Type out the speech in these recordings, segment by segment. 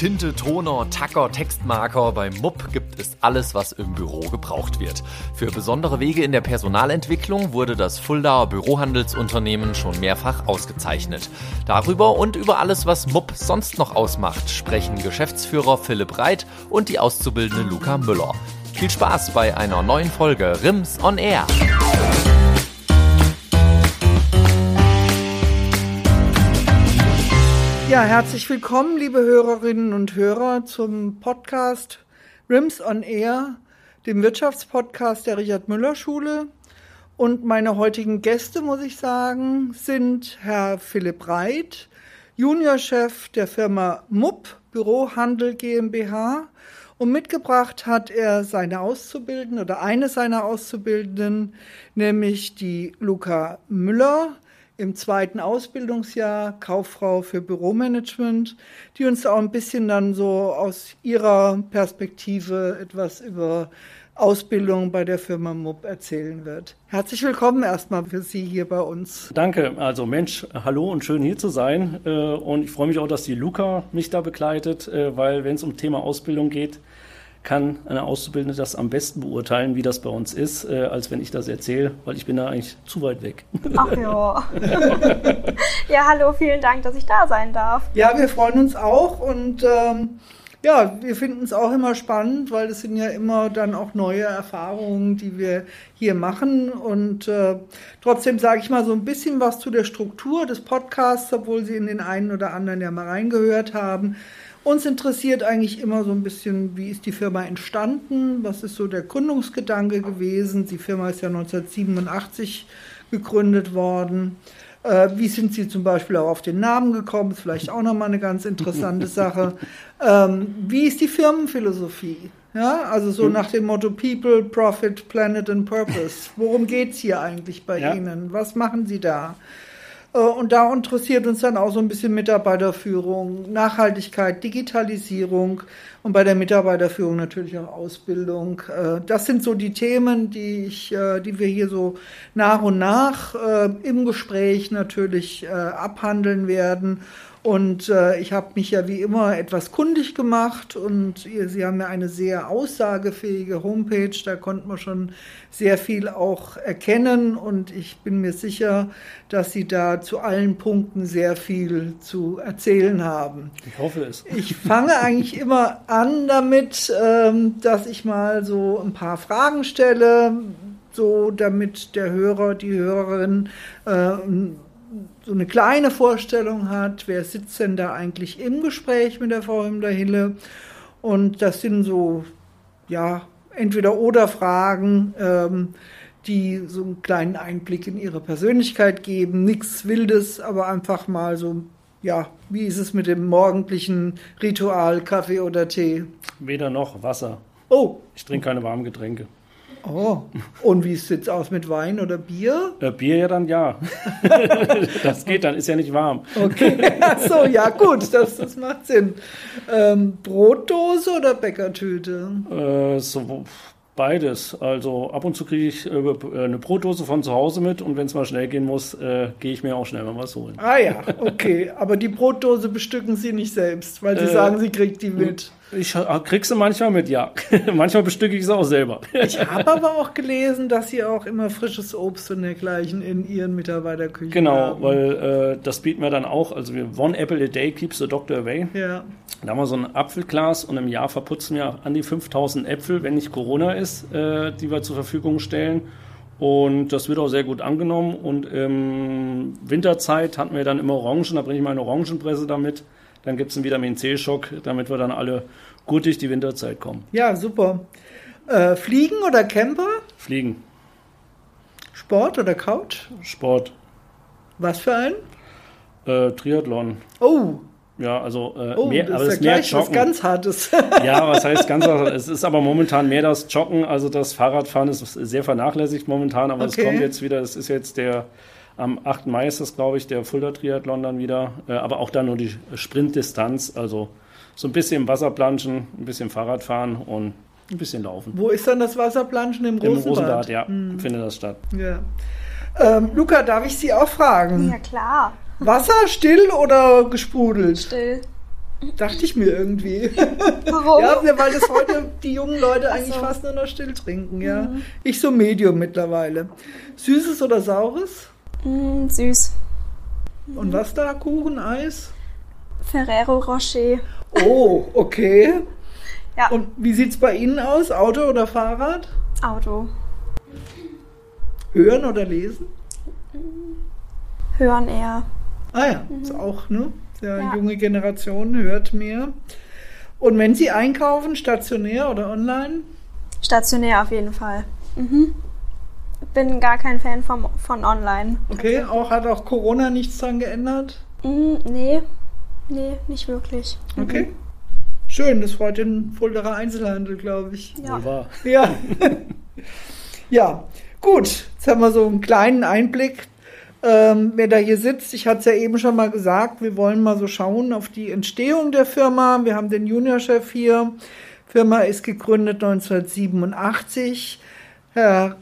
Tinte, Toner, Tacker, Textmarker. Beim MUP gibt es alles, was im Büro gebraucht wird. Für besondere Wege in der Personalentwicklung wurde das Fuldaer Bürohandelsunternehmen schon mehrfach ausgezeichnet. Darüber und über alles, was MUP sonst noch ausmacht, sprechen Geschäftsführer Philipp Reit und die Auszubildende Luca Müller. Viel Spaß bei einer neuen Folge RIMS on Air. Ja, herzlich willkommen, liebe Hörerinnen und Hörer, zum Podcast RIMS on Air, dem Wirtschaftspodcast der Richard Müller Schule. Und meine heutigen Gäste, muss ich sagen, sind Herr Philipp Reit, Juniorchef der Firma MUP Bürohandel GmbH. Und mitgebracht hat er seine Auszubildenden oder eine seiner Auszubildenden, nämlich die Luca Müller im zweiten Ausbildungsjahr Kauffrau für Büromanagement, die uns auch ein bisschen dann so aus ihrer Perspektive etwas über Ausbildung bei der Firma MUB erzählen wird. Herzlich willkommen erstmal für Sie hier bei uns. Danke, also Mensch, hallo und schön hier zu sein. Äh, und ich freue mich auch, dass die Luca mich da begleitet, äh, weil wenn es um Thema Ausbildung geht, kann eine Auszubildende das am besten beurteilen, wie das bei uns ist, äh, als wenn ich das erzähle, weil ich bin da eigentlich zu weit weg. Ach ja. ja, hallo, vielen Dank, dass ich da sein darf. Ja, wir freuen uns auch und ähm, ja, wir finden es auch immer spannend, weil es sind ja immer dann auch neue Erfahrungen, die wir hier machen. Und äh, trotzdem sage ich mal so ein bisschen was zu der Struktur des Podcasts, obwohl Sie in den einen oder anderen ja mal reingehört haben. Uns interessiert eigentlich immer so ein bisschen, wie ist die Firma entstanden, was ist so der Gründungsgedanke gewesen. Die Firma ist ja 1987 gegründet worden. Äh, wie sind Sie zum Beispiel auch auf den Namen gekommen? Ist vielleicht auch nochmal eine ganz interessante Sache. Ähm, wie ist die Firmenphilosophie? Ja, also so mhm. nach dem Motto People, Profit, Planet and Purpose. Worum geht es hier eigentlich bei ja. Ihnen? Was machen Sie da? Äh, und da interessiert uns dann auch so ein bisschen Mitarbeiterführung, Nachhaltigkeit, Digitalisierung und bei der Mitarbeiterführung natürlich auch Ausbildung. Äh, das sind so die Themen, die ich, äh, die wir hier so nach und nach im Gespräch natürlich abhandeln werden. Und äh, ich habe mich ja wie immer etwas kundig gemacht und ihr, Sie haben ja eine sehr aussagefähige Homepage, da konnte man schon sehr viel auch erkennen und ich bin mir sicher, dass Sie da zu allen Punkten sehr viel zu erzählen haben. Ich hoffe es. Ich fange eigentlich immer an damit, ähm, dass ich mal so ein paar Fragen stelle, so damit der Hörer, die Hörerin äh, so eine kleine Vorstellung hat, wer sitzt denn da eigentlich im Gespräch mit der Frau Himmler-Hille. Und das sind so, ja, entweder oder Fragen, ähm, die so einen kleinen Einblick in ihre Persönlichkeit geben. Nichts Wildes, aber einfach mal so, ja, wie ist es mit dem morgendlichen Ritual, Kaffee oder Tee? Weder noch Wasser. Oh. Ich trinke keine warmen Getränke. Oh, und wie sieht es aus mit Wein oder Bier? Äh, Bier ja dann ja. das geht dann, ist ja nicht warm. Okay, so ja gut, das, das macht Sinn. Ähm, Brotdose oder Bäckertüte? Äh, so, Beides. Also ab und zu kriege ich äh, eine Brotdose von zu Hause mit und wenn es mal schnell gehen muss, äh, gehe ich mir auch schnell mal was holen. Ah ja, okay. Aber die Brotdose bestücken Sie nicht selbst, weil Sie äh, sagen, Sie kriegt die mit. Ich krieg sie manchmal mit, ja. manchmal bestücke ich sie auch selber. ich habe aber auch gelesen, dass Sie auch immer frisches Obst und dergleichen in Ihren Mitarbeiterküchen genau, haben. Genau, weil äh, das bieten wir dann auch. Also wir One Apple a Day keeps the doctor away. Ja. Da haben wir so ein Apfelglas und im Jahr verputzen wir an die 5000 Äpfel, wenn nicht Corona ist, äh, die wir zur Verfügung stellen. Und das wird auch sehr gut angenommen. Und im Winterzeit hatten wir dann immer Orangen, da bringe ich meine Orangenpresse damit. Dann gibt es einen Vitamin C-Schock, damit wir dann alle gut durch die Winterzeit kommen. Ja, super. Äh, Fliegen oder Camper? Fliegen. Sport oder Couch? Sport. Was für ein? Äh, Triathlon. Oh, ja, also äh, oh, mehr, das aber ist das ja mehr Joggen. was ganz Hartes. ja, was heißt ganz Hartes? Es ist aber momentan mehr das Joggen, also das Fahrradfahren ist sehr vernachlässigt momentan, aber es okay. kommt jetzt wieder, es ist jetzt der Am 8. Mai ist das, glaube ich, der Fulda Triathlon dann wieder, äh, aber auch dann nur die Sprintdistanz, also so ein bisschen Wasserplanschen, ein bisschen Fahrradfahren und ein bisschen laufen. Wo ist dann das Wasserplanschen im Rosenbad? Im Rosenbad, ja, hm. findet das statt. Ja. Ähm, Luca, darf ich Sie auch fragen? Ja, klar. Wasser still oder gesprudelt? Still. Dachte ich mir irgendwie. Warum? ja, weil das heute die jungen Leute eigentlich so. fast nur noch still trinken, ja. Mhm. Ich so Medium mittlerweile. Süßes oder saures? Mm, süß. Und was da? Kuchen, Eis? Ferrero Rocher. Oh, okay. ja. Und wie sieht es bei Ihnen aus? Auto oder Fahrrad? Auto. Hören oder lesen? Hören eher. Ah ja, mhm. ist auch, ne? Der ja. junge Generation hört mehr. Und wenn Sie einkaufen, stationär oder online? Stationär auf jeden Fall. Mhm. Bin gar kein Fan vom, von online. Okay, auch hat auch Corona nichts dran geändert? Mhm, nee, nee, nicht wirklich. Mhm. Okay. Schön, das freut den Fulderer Einzelhandel, glaube ich. Ja. Wohl Ja. ja, gut. Jetzt haben wir so einen kleinen Einblick ähm, wer da hier sitzt. Ich hatte es ja eben schon mal gesagt, wir wollen mal so schauen auf die Entstehung der Firma. Wir haben den Juniorchef hier. Firma ist gegründet 1987. Herr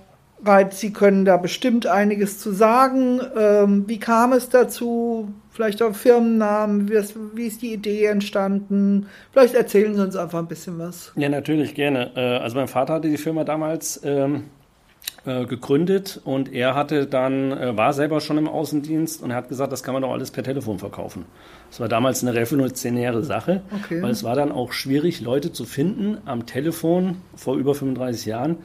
Sie können da bestimmt einiges zu sagen. Ähm, wie kam es dazu? Vielleicht auch Firmennamen, wie ist, die Idee entstanden? Vielleicht erzählen Sie uns einfach ein bisschen was. Ja, natürlich, gerne. Äh, also mein Vater hatte die Firma damals ähm, äh, gegründet und er hatte dann, äh, war selber schon im Außendienst und er hat gesagt, das kann man doch alles per Telefon verkaufen. Das war damals eine revolutionäre Sache, okay. weil es war dann auch schwierig, Leute zu finden am Telefon vor über 35 Jahren,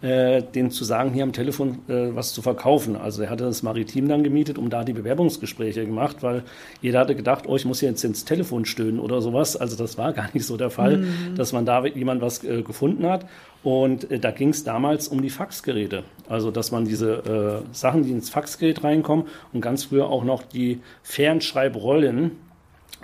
äh, denen zu sagen, hier am Telefon äh, was zu verkaufen. Also er hatte das Maritim dann gemietet, um da die Bewerbungsgespräche gemacht, weil jeder hatte gedacht, oh, ich muss jetzt ins Telefon stöhnen oder sowas. Also das war gar nicht so der Fall, mhm. dass man da jemand was äh, gefunden hat. Und äh, da ging es damals um die Faxgeräte. Also, dass man diese äh, Sachen, die ins Faxgerät reinkommen und ganz früher auch noch die Fernschreibrollen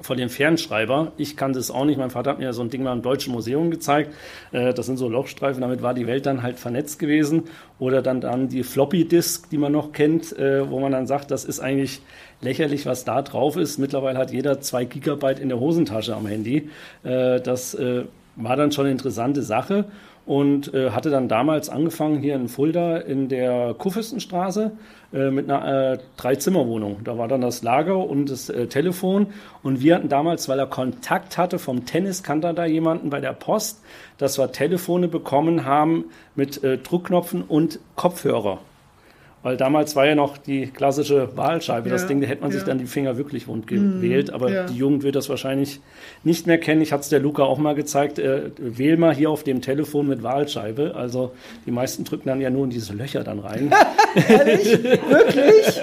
von dem Fernschreiber. Ich kannte es auch nicht. Mein Vater hat mir so ein Ding mal im Deutschen Museum gezeigt. Äh, das sind so Lochstreifen. Damit war die Welt dann halt vernetzt gewesen. Oder dann, dann die Floppy Disk, die man noch kennt, äh, wo man dann sagt, das ist eigentlich lächerlich, was da drauf ist. Mittlerweile hat jeder zwei Gigabyte in der Hosentasche am Handy. Äh, das war dann schon eine interessante Sache und äh, hatte dann damals angefangen hier in Fulda in der Kurfürstenstraße äh, mit einer äh, Dreizimmerwohnung. Da war dann das Lager und das äh, Telefon und wir hatten damals, weil er Kontakt hatte vom Tennis, kannte er da jemanden bei der Post, dass wir Telefone bekommen haben mit äh, Druckknopfen und Kopfhörer. Weil damals war ja noch die klassische Wahlscheibe. Ja, das Ding, da hätte man ja. sich dann die Finger wirklich wund gewählt. Aber ja. die Jugend wird das wahrscheinlich nicht mehr kennen. Ich hatte es der Luca auch mal gezeigt. Äh, wähl mal hier auf dem Telefon mit Wahlscheibe. Also die meisten drücken dann ja nur in diese Löcher dann rein. Ehrlich? Wirklich?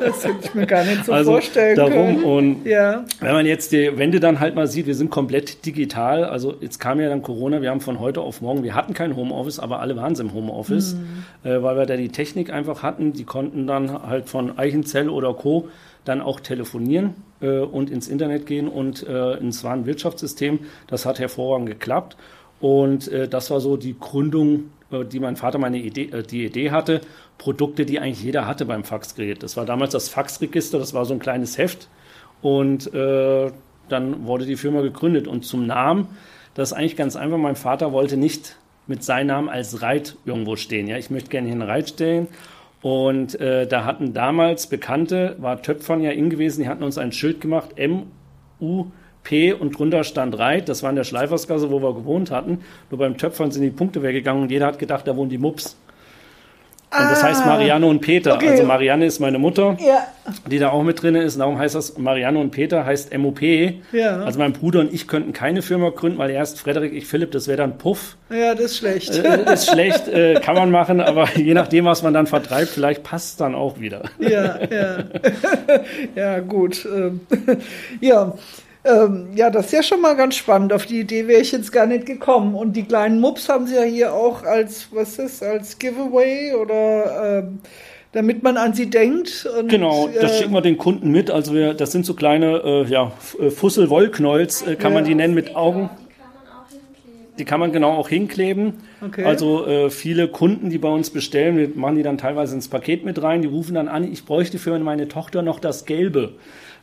Das hätte ich mir gar nicht so also vorstellen darum können. Und ja. wenn man jetzt die Wände dann halt mal sieht, wir sind komplett digital. Also jetzt kam ja dann Corona. Wir haben von heute auf morgen, wir hatten kein Homeoffice, aber alle waren im Homeoffice, mhm. äh, weil wir da die Technik einfach hatten hatten, die konnten dann halt von Eichenzell oder Co. dann auch telefonieren äh, und ins Internet gehen und äh, ins Warenwirtschaftssystem. Das hat hervorragend geklappt. Und äh, das war so die Gründung, äh, die mein Vater meine Idee, äh, die Idee hatte. Produkte, die eigentlich jeder hatte beim Faxgerät. Das war damals das Faxregister, das war so ein kleines Heft. Und äh, dann wurde die Firma gegründet. Und zum Namen, das ist eigentlich ganz einfach. Mein Vater wollte nicht mit seinem Namen als Reit irgendwo stehen. Ja, ich möchte gerne hier einen Reit stellen und äh, da hatten damals Bekannte, war Töpfern ja in gewesen, die hatten uns ein Schild gemacht, M, U, P und drunter stand Reit. Das war in der Schleifersgasse, wo wir gewohnt hatten. Nur beim Töpfern sind die Punkte weggegangen und jeder hat gedacht, da wohnen die Mups. Und das heißt. Marianne und Peter. Okay. Also Marianne ist meine Mutter, ja. die da auch mit drin ist. Darum heißt das Marianne und Peter heißt MOP. Ja. Also mein Bruder und ich könnten keine Firma gründen, weil erst Frederik, ich Philipp, das wäre dann Puff. Ja, das ist schlecht. Äh, das ist schlecht, äh, kann man machen, aber je nachdem, was man dann vertreibt, vielleicht passt es dann auch wieder. Ja, ja. ja, gut. Ähm, ja. Ähm, ja, das ist ja schon mal ganz spannend. Auf die Idee wäre ich jetzt gar nicht gekommen. Und die kleinen Mups haben sie ja hier auch als, was ist, als Giveaway oder ähm, damit man an sie denkt. Und, genau, das äh, schicken wir den Kunden mit. Also wir, das sind so kleine äh, ja, äh, Fussel-Wollknolls, äh, kann ja. man die nennen mit Augen. Die kann man genau auch hinkleben. Okay. Also äh, viele Kunden, die bei uns bestellen, wir machen die dann teilweise ins Paket mit rein, die rufen dann an, ich bräuchte für meine Tochter noch das Gelbe,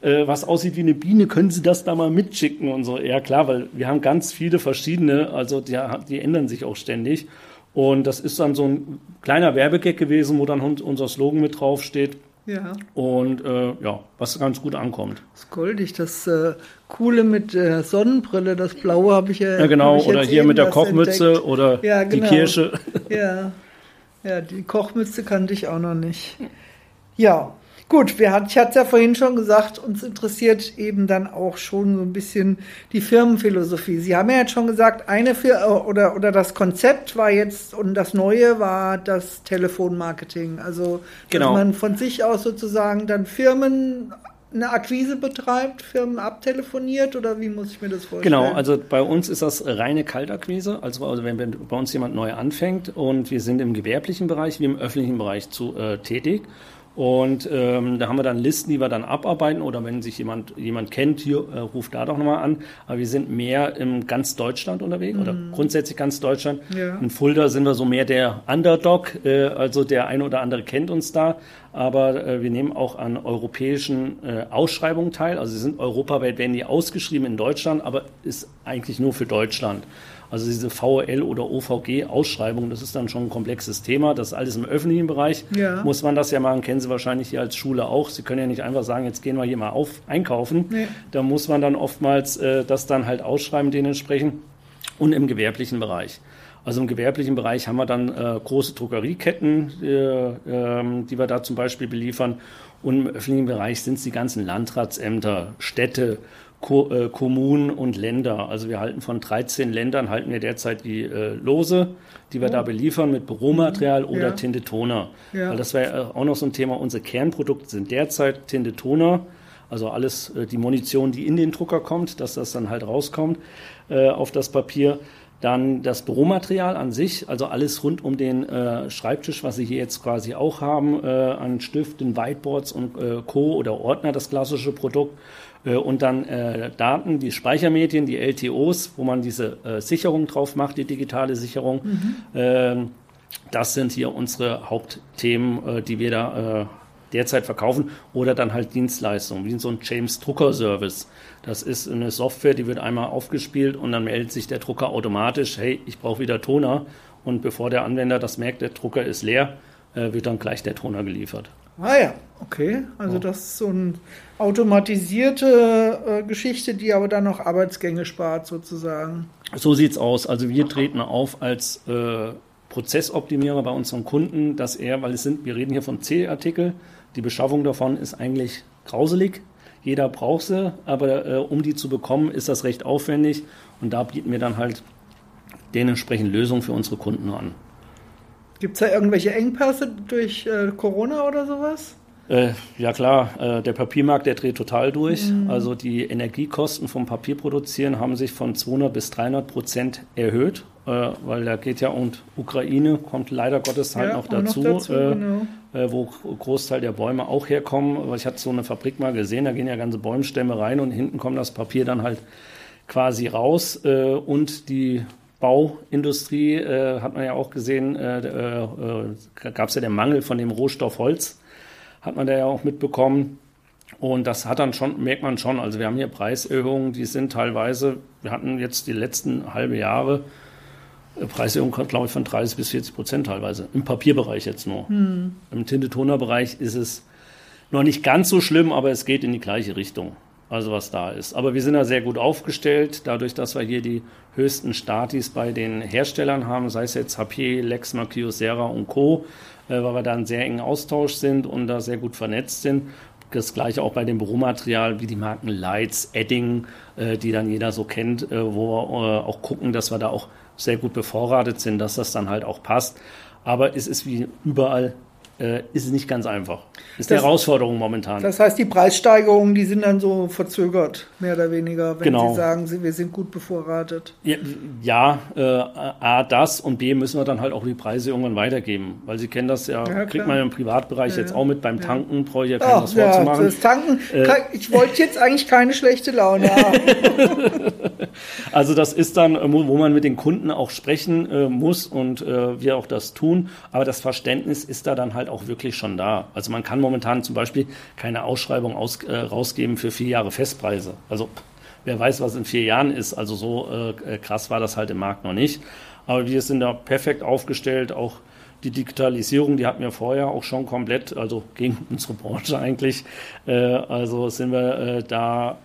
äh, was aussieht wie eine Biene, können Sie das da mal mitschicken und so. Ja klar, weil wir haben ganz viele verschiedene, also die, die ändern sich auch ständig. Und das ist dann so ein kleiner Werbegag gewesen, wo dann unser Slogan mit draufsteht. Ja. Und äh, ja, was ganz gut ankommt. Das ist goldig, das äh, Coole mit der Sonnenbrille, das Blaue habe ich ja. Ja, genau, oder hier mit der Kochmütze entdeckt. oder ja, genau. die Kirsche. Ja. ja, die Kochmütze kannte ich auch noch nicht. Ja, Gut, wir hat, ich hatte es ja vorhin schon gesagt, uns interessiert eben dann auch schon so ein bisschen die Firmenphilosophie. Sie haben ja jetzt schon gesagt, eine für oder oder das Konzept war jetzt und das Neue war das Telefonmarketing. Also genau. dass man von sich aus sozusagen dann Firmen eine Akquise betreibt, Firmen abtelefoniert oder wie muss ich mir das vorstellen? Genau, also bei uns ist das reine Kaltakquise. Also, also wenn bei uns jemand neu anfängt und wir sind im gewerblichen Bereich wie im öffentlichen Bereich zu, äh, tätig und ähm, da haben wir dann Listen, die wir dann abarbeiten oder wenn sich jemand, jemand kennt, hier äh, ruft da doch nochmal an. Aber wir sind mehr in ganz Deutschland unterwegs mhm. oder grundsätzlich ganz Deutschland. Ja. In Fulda sind wir so mehr der Underdog, äh, also der eine oder andere kennt uns da. Aber äh, wir nehmen auch an europäischen äh, Ausschreibungen teil. Also sie sind europaweit, werden die ausgeschrieben in Deutschland, aber ist eigentlich nur für Deutschland. Also diese VL oder OVG-Ausschreibung, das ist dann schon ein komplexes Thema. Das ist alles im öffentlichen Bereich. Ja. Muss man das ja machen, kennen Sie wahrscheinlich hier als Schule auch. Sie können ja nicht einfach sagen, jetzt gehen wir hier mal auf einkaufen. Nee. Da muss man dann oftmals äh, das dann halt ausschreiben dementsprechend. Und im gewerblichen Bereich. Also im gewerblichen Bereich haben wir dann äh, große Druckerieketten, äh, äh, die wir da zum Beispiel beliefern. Und im öffentlichen Bereich sind es die ganzen Landratsämter, Städte, Ko äh, Kommunen und Länder. Also wir halten von 13 Ländern halten wir derzeit die äh, Lose, die wir oh. da beliefern mit Büromaterial oder ja. Tinte Toner. Ja. Weil das wäre auch noch so ein Thema. Unsere Kernprodukte sind derzeit Tinte Toner, also alles äh, die Munition, die in den Drucker kommt, dass das dann halt rauskommt äh, auf das Papier. Dann das Büromaterial an sich, also alles rund um den äh, Schreibtisch, was Sie hier jetzt quasi auch haben, äh, an Stiften, Whiteboards und äh, Co. oder Ordner, das klassische Produkt. Äh, und dann äh, Daten, die Speichermedien, die LTOs, wo man diese äh, Sicherung drauf macht, die digitale Sicherung. Mhm. Ähm, das sind hier unsere Hauptthemen, äh, die wir da äh, derzeit verkaufen oder dann halt Dienstleistungen, wie so ein James Drucker Service. Das ist eine Software, die wird einmal aufgespielt und dann meldet sich der Drucker automatisch, hey, ich brauche wieder Toner. Und bevor der Anwender das merkt, der Drucker ist leer, äh, wird dann gleich der Toner geliefert. Ah ja, okay. Also das ist so eine automatisierte äh, Geschichte, die aber dann noch Arbeitsgänge spart sozusagen. So sieht's aus. Also wir treten auf als äh, Prozessoptimierer bei unseren Kunden, dass er, weil es sind, wir reden hier von C-Artikel, die Beschaffung davon ist eigentlich grauselig. Jeder braucht sie, aber äh, um die zu bekommen, ist das recht aufwendig und da bieten wir dann halt dementsprechend Lösungen für unsere Kunden an. Gibt es da irgendwelche Engpässe durch äh, Corona oder sowas? Äh, ja klar, äh, der Papiermarkt, der dreht total durch. Mhm. Also die Energiekosten vom Papierproduzieren haben sich von 200 bis 300 Prozent erhöht, äh, weil da geht ja und Ukraine kommt leider Gottes halt ja, noch dazu, noch dazu äh, genau. Äh, wo Großteil der Bäume auch herkommen. Ich hatte so eine Fabrik mal gesehen, da gehen ja ganze Bäumstämme rein und hinten kommt das Papier dann halt quasi raus und die Bauindustrie äh, hat man ja auch gesehen, äh, äh, gab es ja den Mangel von dem Rohstoff Holz hat man da ja auch mitbekommen. Und das hat dann schon, merkt man schon, also wir haben hier Preiserhöhungen, die sind teilweise, wir hatten jetzt die letzten halbe Jahre äh, Preiserhöhungen, glaube ich, von 30 bis 40 Prozent teilweise. Im Papierbereich jetzt nur. Hm. Im Tinte-Toner-Bereich ist es noch nicht ganz so schlimm, aber es geht in die gleiche Richtung. Also was da ist. Aber wir sind da sehr gut aufgestellt, dadurch, dass wir hier die höchsten Statis bei den Herstellern haben, sei es jetzt HP, Lexmark, Kyocera und Co., äh, weil wir da in sehr engen Austausch sind und da sehr gut vernetzt sind. Das gleiche auch bei dem Büromaterial wie die Marken Lights, Edding, äh, die dann jeder so kennt, äh, wo wir auch gucken, dass wir da auch sehr gut bevorratet sind, dass das dann halt auch passt. Aber es ist wie überall äh, ist es nicht ganz einfach. Ist das, eine Herausforderung momentan. Das heißt, die Preissteigerungen, die sind dann so verzögert, mehr oder weniger, wenn genau. Sie sagen, wir sind gut bevorratet. Ja, ja äh, A, das und B, müssen wir dann halt auch die Preise irgendwann weitergeben. Weil Sie kennen das ja, ja kriegt man im Privatbereich ja, jetzt auch mit beim Tanken, brauche ich ja kein was vorzumachen. Das Tanken, äh, ich wollte jetzt eigentlich keine schlechte Laune haben. also das ist dann, wo man mit den Kunden auch sprechen äh, muss und äh, wir auch das tun. Aber das Verständnis ist da dann halt auch wirklich schon da. Also man kann momentan zum Beispiel keine Ausschreibung aus, äh, rausgeben für vier Jahre Festpreise. Also wer weiß, was in vier Jahren ist. Also so äh, krass war das halt im Markt noch nicht. Aber wir sind da perfekt aufgestellt, auch die Digitalisierung, die hatten wir vorher auch schon komplett, also gegen unsere Branche eigentlich. Äh, also sind wir äh, da,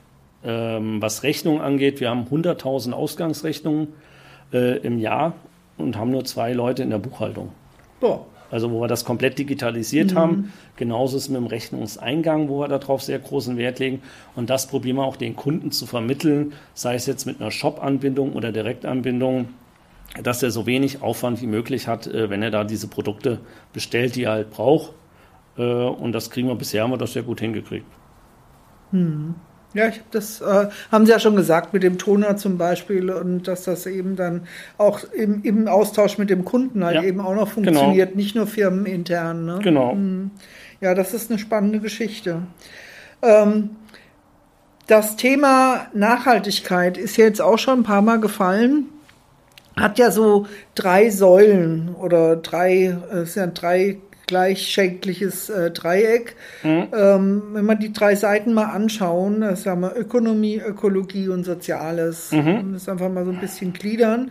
ähm, was Rechnungen angeht, wir haben 100.000 Ausgangsrechnungen äh, im Jahr und haben nur zwei Leute in der Buchhaltung. Boah. Also wo wir das komplett digitalisiert mhm. haben. Genauso ist es mit dem Rechnungseingang, wo wir darauf sehr großen Wert legen. Und das probieren wir auch den Kunden zu vermitteln, sei es jetzt mit einer Shop-Anbindung oder Direktanbindung, dass er so wenig Aufwand wie möglich hat, äh, wenn er da diese Produkte bestellt, die er halt braucht. Äh, und das kriegen wir bisher, haben wir das sehr gut hingekriegt. Mhm. Ja, ich habe das, äh, haben Sie ja schon gesagt, mit dem Toner zum Beispiel und dass das eben dann auch im, im Austausch mit dem Kunden halt ja, eben auch noch genau. funktioniert, genau. nicht nur firmenintern. Ne? Genau. Hm. Ja, das ist eine spannende Geschichte. Ähm, das Thema Nachhaltigkeit ist jetzt auch schon ein paar Mal gefallen. Hat ja so drei Säulen oder drei, äh, es sind drei gleichschenkliches äh, Dreieck. Mhm. Ähm, wenn wir die drei Seiten mal anschauen, das haben wir Ökonomie, Ökologie und Soziales. Mhm. Das einfach mal so ein bisschen gliedern.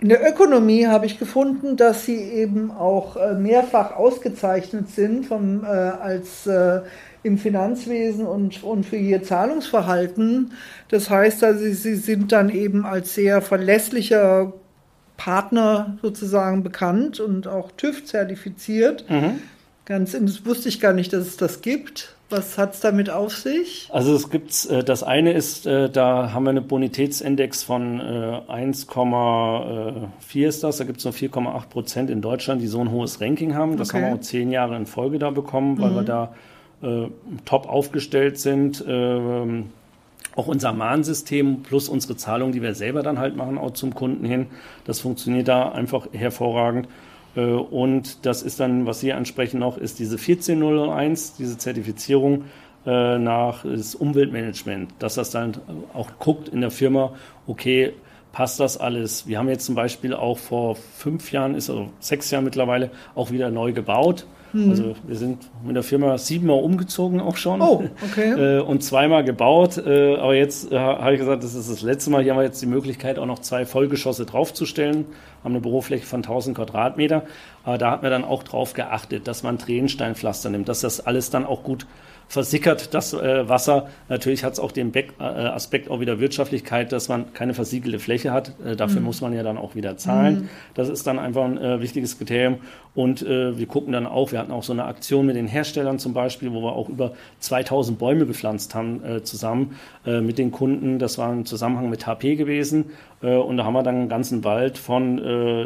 In der Ökonomie habe ich gefunden, dass sie eben auch äh, mehrfach ausgezeichnet sind vom, äh, als äh, im Finanzwesen und, und für ihr Zahlungsverhalten. Das heißt also, sie sind dann eben als sehr verlässlicher Partner sozusagen bekannt und auch TÜV zertifiziert. Mhm. Ganz, das wusste ich gar nicht, dass es das gibt. Was hat es damit auf sich? Also es gibt äh, das eine ist, äh, da haben wir einen Bonitätsindex von äh, 1,4 ist das, da gibt es nur 4,8 Prozent in Deutschland, die so ein hohes Ranking haben. Das okay. haben wir auch zehn Jahre in Folge da bekommen, weil mhm. wir da äh, top aufgestellt sind. Auch unser Mahnsystem plus unsere Zahlung, die wir selber dann halt machen, auch zum Kunden hin, das funktioniert da einfach hervorragend. Äh, und das ist dann, was Sie ansprechen noch, ist diese 14001, diese Zertifizierung äh, nach das Umweltmanagement, dass das dann auch guckt in der Firma, okay, passt das alles? Wir haben jetzt zum Beispiel auch vor fünf Jahren, ist also sechs Jahren mittlerweile, auch wieder neu gebaut. Mhm. Also wir sind mit der Firma siebenmal umgezogen auch schon. Oh, okay. Äh, und zweimal gebaut. Äh, aber jetzt äh, habe ich gesagt, das ist das letzte Mal. Hier haben wir jetzt die Möglichkeit, auch noch zwei Vollgeschosse draufzustellen. Haben eine Bürofläche von 1000 Quadratmeter. Aber da hat man dann auch drauf geachtet, dass man Tränensteinpflaster nimmt, dass das alles dann auch gut versickert das äh, Wasser. Natürlich hat es auch den Back, äh, Aspekt auch wieder Wirtschaftlichkeit, dass man keine versiegelte Fläche hat. Äh, dafür mhm. muss man ja dann auch wieder zahlen. Mhm. Das ist dann einfach ein äh, wichtiges Kriterium. Und äh, wir gucken dann auch, wir hatten auch so eine Aktion mit den Herstellern zum Beispiel, wo wir auch über 2000 Bäume gepflanzt haben äh, zusammen mit den Kunden. Das war im Zusammenhang mit HP gewesen. und da haben wir dann einen ganzen Wald von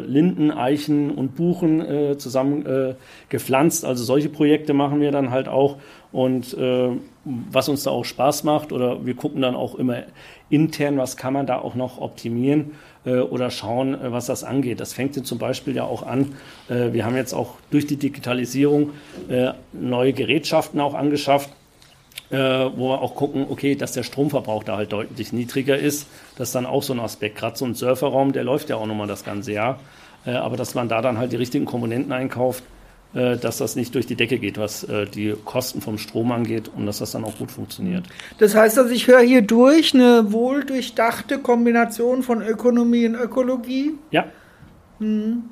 Linden, Eichen und Buchen zusammen gepflanzt. Also solche Projekte machen wir dann halt auch. Und äh, was uns da auch Spaß macht, oder wir gucken dann auch immer intern, was kann man da auch noch optimieren äh, oder schauen, äh, was das angeht. Das fängt zum Beispiel ja auch an. Äh, wir haben jetzt auch durch die Digitalisierung äh, neue Gerätschaften auch angeschafft. Äh, wo wir auch gucken, okay, dass der Stromverbrauch da halt deutlich niedriger ist. Das ist dann auch so ein Aspekt. Gerade so ein Surferraum, der läuft ja auch nochmal das ganze Jahr. aber dass man da dann halt die richtigen Komponenten einkauft, äh, dass das nicht durch die Decke geht, was äh, die Kosten vom Strom angeht und dass das dann auch gut funktioniert. Das heißt, dass ich höre hier durch eine wohl durchdachte Kombination von Ökonomie und Ökologie. Ja. Hm.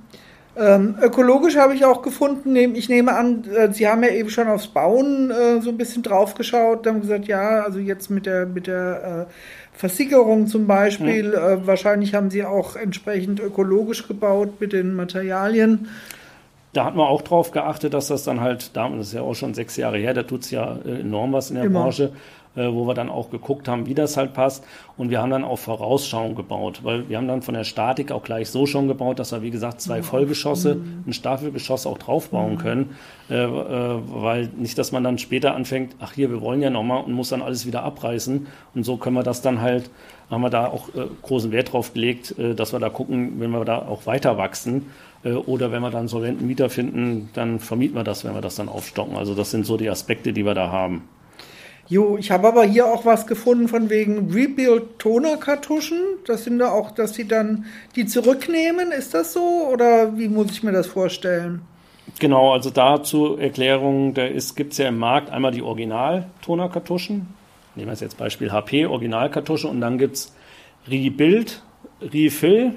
Ähm, ökologisch habe ich auch gefunden, ich nehme an, äh, Sie haben ja eben schon aufs Bauen äh, so ein bisschen drauf geschaut, haben gesagt, ja, also jetzt mit der, mit der äh, Versickerung zum Beispiel, mhm. wahrscheinlich haben Sie auch entsprechend ökologisch gebaut mit den Materialien da hat man auch drauf geachtet, dass das dann halt, das ist ja auch schon sechs Jahre her, da tut es ja äh, enorm was in der Immer. Branche, äh, wo wir dann auch geguckt haben, wie das halt passt. Und wir haben dann auch Vorausschauung gebaut, weil wir haben dann von der Statik auch gleich so schon gebaut, dass wir, wie gesagt, zwei Vollgeschosse, ein Staffelgeschoss auch draufbauen können, äh, äh, weil nicht, dass man dann später anfängt, ach hier, wir wollen ja nochmal und muss dann alles wieder abreißen. Und so können wir das dann halt, haben wir da auch äh, großen Wert drauf gelegt, äh, dass wir da gucken, wenn wir da auch weiter wachsen, äh, oder wenn wir dann solventen Mieter finden, dann vermieten wir das, wenn wir das dann aufstocken. Also das sind so die Aspekte, die wir da haben. Jo, ich habe aber hier auch was gefunden von wegen Rebuild Toner-Kartuschen. Das sind da auch, dass sie dann die zurücknehmen. Ist das so oder wie muss ich mir das vorstellen? Genau, also dazu Erklärung, da gibt es ja im Markt einmal die Original-Toner-Kartuschen. Nehmen wir jetzt Beispiel HP, Originalkartusche und dann gibt es Rebuild, Refill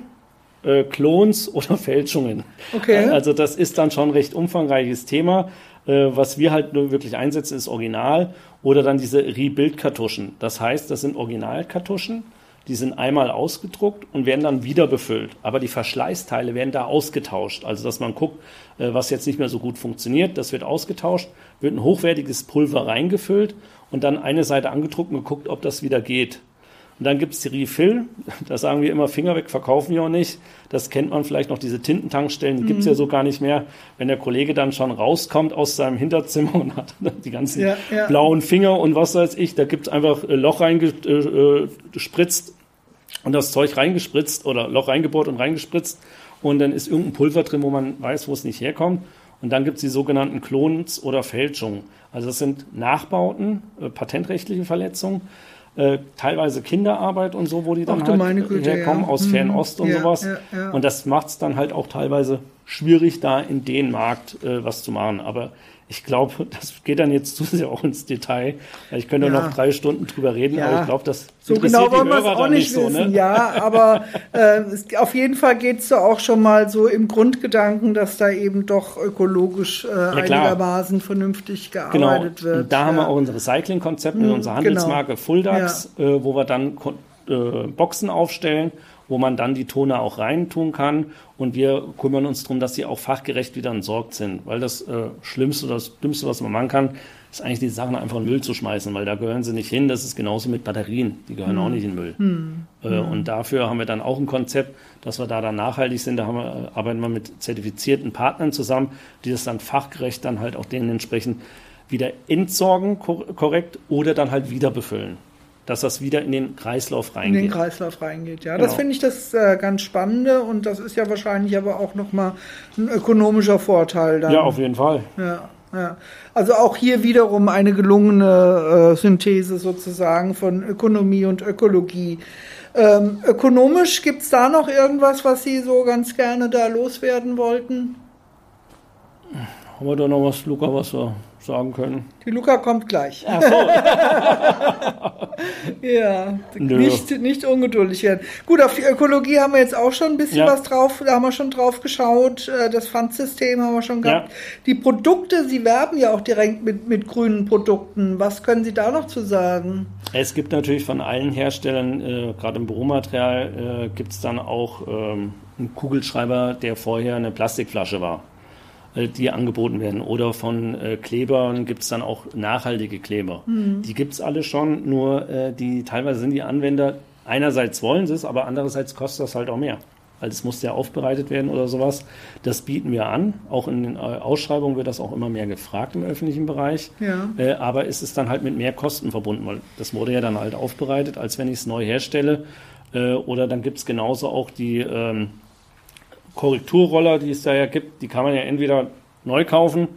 äh, Klons oder Fälschungen. Okay. Also das ist dann schon ein recht umfangreiches Thema. Äh, was wir halt nur wirklich einsetzen, ist Original oder dann diese Rebuild-Kartuschen. Das heißt, das sind Originalkartuschen, die sind einmal ausgedruckt und werden dann wieder befüllt. Aber die Verschleißteile werden da ausgetauscht. Also dass man guckt, äh, was jetzt nicht mehr so gut funktioniert, das wird ausgetauscht, wird ein hochwertiges Pulver reingefüllt und dann eine Seite angedruckt und geguckt, ob das wieder geht. Und dann gibt es die Refill, da sagen wir immer, Finger weg, verkaufen wir auch nicht. Das kennt man vielleicht noch, diese Tintentankstellen, die mhm. gibt es ja so gar nicht mehr. Wenn der Kollege dann schon rauskommt aus seinem Hinterzimmer und hat die ganzen ja, ja. blauen Finger und was weiß ich, da gibt es einfach Loch reingespritzt und das Zeug reingespritzt oder Loch reingebohrt und reingespritzt und dann ist irgendein Pulver drin, wo man weiß, wo es nicht herkommt. Und dann gibt es die sogenannten Klons oder Fälschungen. Also das sind Nachbauten, äh, patentrechtliche Verletzungen äh, teilweise Kinderarbeit und so, wo die dann halt Güte, herkommen, ja. aus mhm. Fernost und ja, sowas. Ja, und das macht es dann halt auch teilweise schwierig, da in den Markt äh, was zu machen. Aber ich glaube, das geht dann jetzt zu sehr auch ins Detail. Ich könnte ja. noch drei Stunden drüber reden, ja. aber ich glaube, das so genau wollen wir es auch nicht wissen. So, ne? Ja, aber äh, es, auf jeden Fall geht es da auch schon mal so im Grundgedanken, dass da eben doch ökologisch äh, ja, einigermaßen vernünftig gearbeitet genau. wird. Und da haben wir auch unser Recycling-Konzept mit hm, unserer. Handelsmarke genau. Fulldax, äh, wo wir dann äh, Boxen aufstellen wo man dann die Toner auch reintun kann. Und wir kümmern uns darum, dass sie auch fachgerecht wieder entsorgt sind. Weil das äh, Schlimmste oder das Dümmste, was man machen kann, ist eigentlich die Sachen einfach in Müll zu schmeißen, weil da gehören sie nicht hin. Das ist genauso mit Batterien, die gehören hm. auch nicht in Müll. Hm. Äh, hm. Und dafür haben wir dann auch ein Konzept, dass wir da dann nachhaltig sind. Da wir, arbeiten wir mit zertifizierten Partnern zusammen, die das dann fachgerecht dann halt auch denen entsprechend wieder entsorgen korrekt oder dann halt wieder befüllen dass das wieder in den Kreislauf reingeht. In den Kreislauf reingeht, ja. Genau. Das finde ich das äh, ganz Spannende und das ist ja wahrscheinlich aber auch nochmal ein ökonomischer Vorteil. Dann. Ja, auf jeden Fall. Ja. Ja. Also auch hier wiederum eine gelungene äh, Synthese sozusagen von Ökonomie und Ökologie. Ähm, ökonomisch gibt es da noch irgendwas, was Sie so ganz gerne da loswerden wollten? Haben wir da noch was, Luca, was wir sagen können? Die Luca kommt gleich. Ach so. ja, nicht, nicht ungeduldig werden. Gut, auf die Ökologie haben wir jetzt auch schon ein bisschen ja. was drauf, da haben wir schon drauf geschaut. Äh, das Pfandsystem haben wir schon gehabt. Ja. Die Produkte, Sie werben ja auch direkt mit, mit grünen Produkten. Was können Sie da noch zu sagen? Es gibt natürlich von allen Herstellern, äh, gerade im Büromaterial, äh, gibt es dann auch ähm, einen Kugelschreiber, der vorher eine Plastikflasche war. Äh, die angeboten werden. Oder von äh, Klebern gibt es dann auch nachhaltige Kleber. Mhm. Die gibt es alle schon, nur äh, die teilweise sind die Anwender, einerseits wollen sie es, aber andererseits kostet das halt auch mehr. Weil es muss ja aufbereitet werden oder sowas. Das bieten wir an. Auch in den Ausschreibungen wird das auch immer mehr gefragt im öffentlichen Bereich. Ja. Äh, aber es ist dann halt mit mehr Kosten verbunden, weil das wurde ja dann halt aufbereitet, als wenn ich es neu herstelle. Äh, oder dann gibt es genauso auch die ähm, Korrekturroller, die es da ja gibt, die kann man ja entweder neu kaufen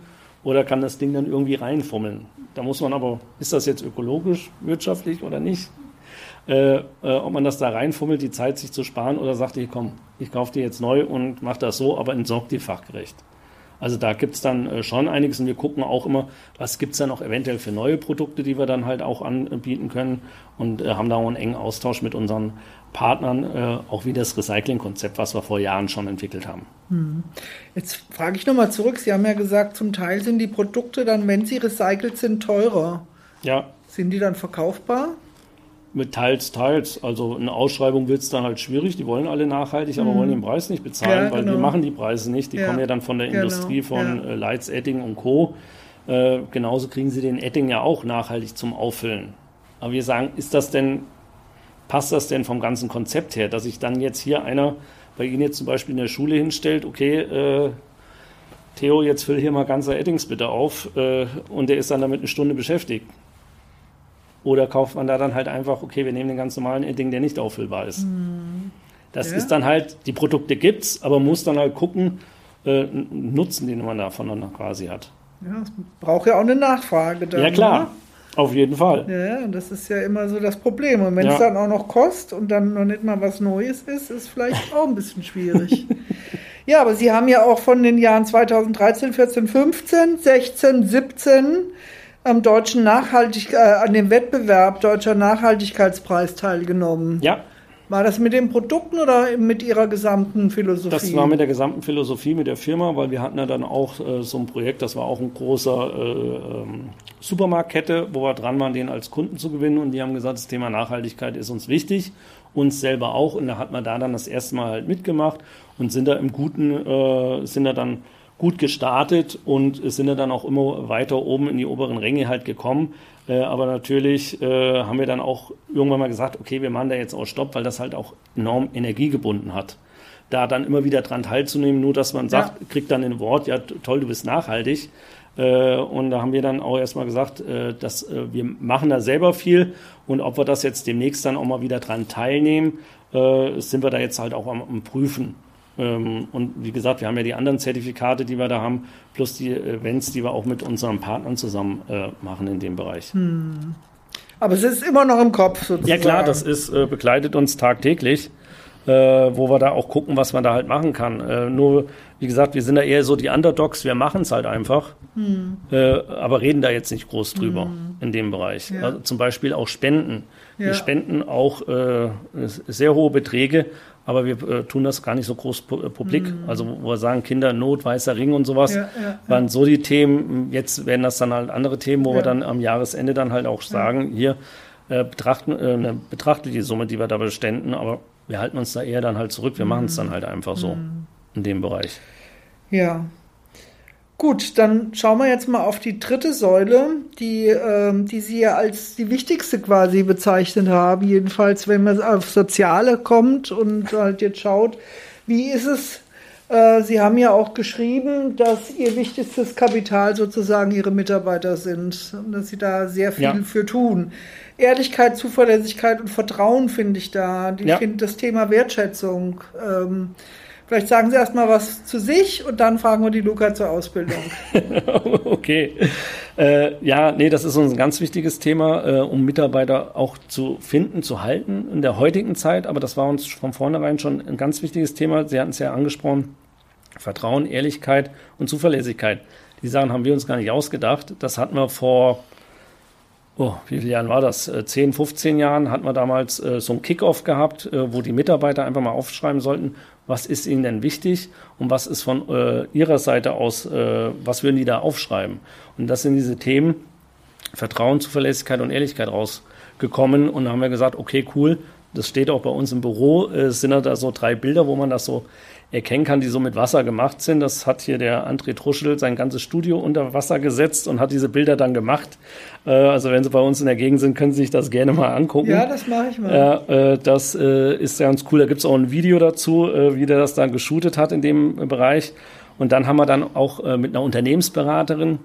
oder kann das Ding dann irgendwie reinfummeln. Da muss man aber, ist das jetzt ökologisch, wirtschaftlich oder nicht? Äh, äh, ob man das da reinfummelt, die Zeit sich zu sparen oder sagt, ich komm, ich kaufe die jetzt neu und mache das so, aber entsorgt die fachgerecht. Also da gibt es dann äh, schon einiges und wir gucken auch immer, was gibt es dann auch eventuell für neue Produkte, die wir dann halt auch anbieten können und äh, haben da auch einen engen Austausch mit unseren Partnern, äh, auch wie das Recycling-Konzept, was wir vor Jahren schon entwickelt haben. Hm. Jetzt frage ich nochmal zurück. Sie haben ja gesagt, zum Teil sind die Produkte dann, wenn sie recycelt sind, teurer. Ja. Sind die dann verkaufbar? Mit teils, teils. Also eine Ausschreibung wird es dann halt schwierig. Die wollen alle nachhaltig, aber mhm. wollen den Preis nicht bezahlen, ja, weil genau. wir machen die Preise nicht. Die ja. kommen ja dann von der genau. Industrie von ja. Äh, Leitz, Etting und Co. Äh, genauso kriegen sie den Etting ja auch nachhaltig zum Auffüllen. Aber wir sagen, ist das denn, passt das denn vom ganzen Konzept her, dass sich dann jetzt hier einer bei Ihnen jetzt zum Beispiel in der Schule hinstellt, okay, äh, Theo, jetzt füll hier mal ganze Eddings bitte auf äh, und der ist dann damit eine Stunde beschäftigt. Oder kauft man da dann halt einfach, okay, wir nehmen den ganz normalen Edding, der nicht auffüllbar ist. Mhm. Das ja. ist dann halt, die Produkte gibt's, aber muss dann halt gucken, äh, Nutzen, den man davon dann quasi hat. Ja, es braucht ja auch eine Nachfrage dann. Ja, klar. Ne? Auf jeden Fall. Ja, und das ist ja immer so das Problem. Und wenn ja. es dann auch noch kostet und dann noch nicht mal was Neues ist, ist vielleicht auch ein bisschen schwierig. ja, aber Sie haben ja auch von den Jahren 2013, 14, 15, 16, 17 am deutschen Nachhaltig äh, an dem Wettbewerb Deutscher Nachhaltigkeitspreis teilgenommen. Ja, war das mit den Produkten oder mit Ihrer gesamten Philosophie? Das war mit der gesamten Philosophie, mit der Firma, weil wir hatten ja dann auch äh, so ein Projekt, das war auch ein großer äh, ähm, Supermarktkette, wo wir dran waren, den als Kunden zu gewinnen und die haben gesagt, das Thema Nachhaltigkeit ist uns wichtig, uns selber auch und da hat man da dann das erste Mal halt mitgemacht und sind da im Guten, äh, sind da dann gut gestartet und sind da dann auch immer weiter oben in die oberen Ränge halt gekommen. Äh, aber natürlich äh, haben wir dann auch irgendwann mal gesagt, okay, wir machen da jetzt auch Stopp, weil das halt auch enorm Energie gebunden hat. Da dann immer wieder dran teilzunehmen, nur dass man sagt, ja. kriegt dann ein Wort, ja toll, du bist nachhaltig. Äh, und da haben wir dann auch erstmal gesagt, dass wir machen da selber viel und ob wir das jetzt demnächst dann auch mal wieder dran teilnehmen, sind wir da jetzt halt auch am, am Prüfen. Ähm, und wie gesagt, wir haben ja die anderen Zertifikate, die wir da haben, plus die Events, die wir auch mit unseren Partnern zusammen äh, machen in dem Bereich. Hm. Aber es ist immer noch im Kopf sozusagen. Ja klar, das ist, äh, begleitet uns tagtäglich. Äh, wo wir da auch gucken, was man da halt machen kann. Äh, nur, wie gesagt, wir sind da eher so die Underdogs, wir machen es halt einfach, hm. äh, aber reden da jetzt nicht groß drüber hm. in dem Bereich. Ja. Also zum Beispiel auch Spenden. Ja. Wir spenden auch sehr hohe Beträge, aber wir äh, tun das gar nicht so groß pu äh, publik. Mhm. Also wo wir sagen, Kinder, Not, weißer Ring und sowas, ja, ja, waren so die Themen. Jetzt werden das dann halt andere Themen, wo wir dann am Jahresende dann halt auch sagen, hier äh, betrachten, äh, ne, betrachtet die Summe, die wir da beständen, aber wir halten uns da eher dann halt zurück. Wir mhm. machen es dann halt einfach so mhm. in dem Bereich. Ja, Gut, dann schauen wir jetzt mal auf die dritte Säule, die, ähm, die Sie ja als die wichtigste quasi bezeichnet haben. Jedenfalls, wenn man auf Soziale kommt und halt jetzt schaut, wie ist es? Äh, Sie haben ja auch geschrieben, dass Ihr wichtigstes Kapital sozusagen Ihre Mitarbeiter sind und dass Sie da sehr viel ja. für tun. Ehrlichkeit, Zuverlässigkeit und Vertrauen finde ich da. Ich ja. finde das Thema Wertschätzung. Ähm, Vielleicht sagen Sie erstmal was zu sich und dann fragen wir die Luca zur Ausbildung. okay. Äh, ja, nee, das ist uns ein ganz wichtiges Thema, äh, um Mitarbeiter auch zu finden, zu halten in der heutigen Zeit. Aber das war uns von vornherein schon ein ganz wichtiges Thema. Sie hatten es ja angesprochen. Vertrauen, Ehrlichkeit und Zuverlässigkeit. Die Sachen haben wir uns gar nicht ausgedacht. Das hatten wir vor oh, wie viele Jahren war das? 10, äh, 15 Jahren hatten wir damals äh, so ein Kickoff gehabt, äh, wo die Mitarbeiter einfach mal aufschreiben sollten, was ist ihnen denn wichtig und was ist von äh, ihrer Seite aus, äh, was würden die da aufschreiben. Und das sind diese Themen, Vertrauen, Zuverlässigkeit und Ehrlichkeit rausgekommen. Und da haben wir gesagt, okay, cool, das steht auch bei uns im Büro, es sind da so drei Bilder, wo man das so erkennen kann, die so mit Wasser gemacht sind. Das hat hier der André Truschel sein ganzes Studio unter Wasser gesetzt und hat diese Bilder dann gemacht. Äh, also wenn Sie bei uns in der Gegend sind, können Sie sich das gerne mal angucken. Ja, das mache ich mal. Äh, das äh, ist ganz cool. Da gibt es auch ein Video dazu, äh, wie der das dann geshootet hat in dem Bereich. Und dann haben wir dann auch äh, mit einer Unternehmensberaterin,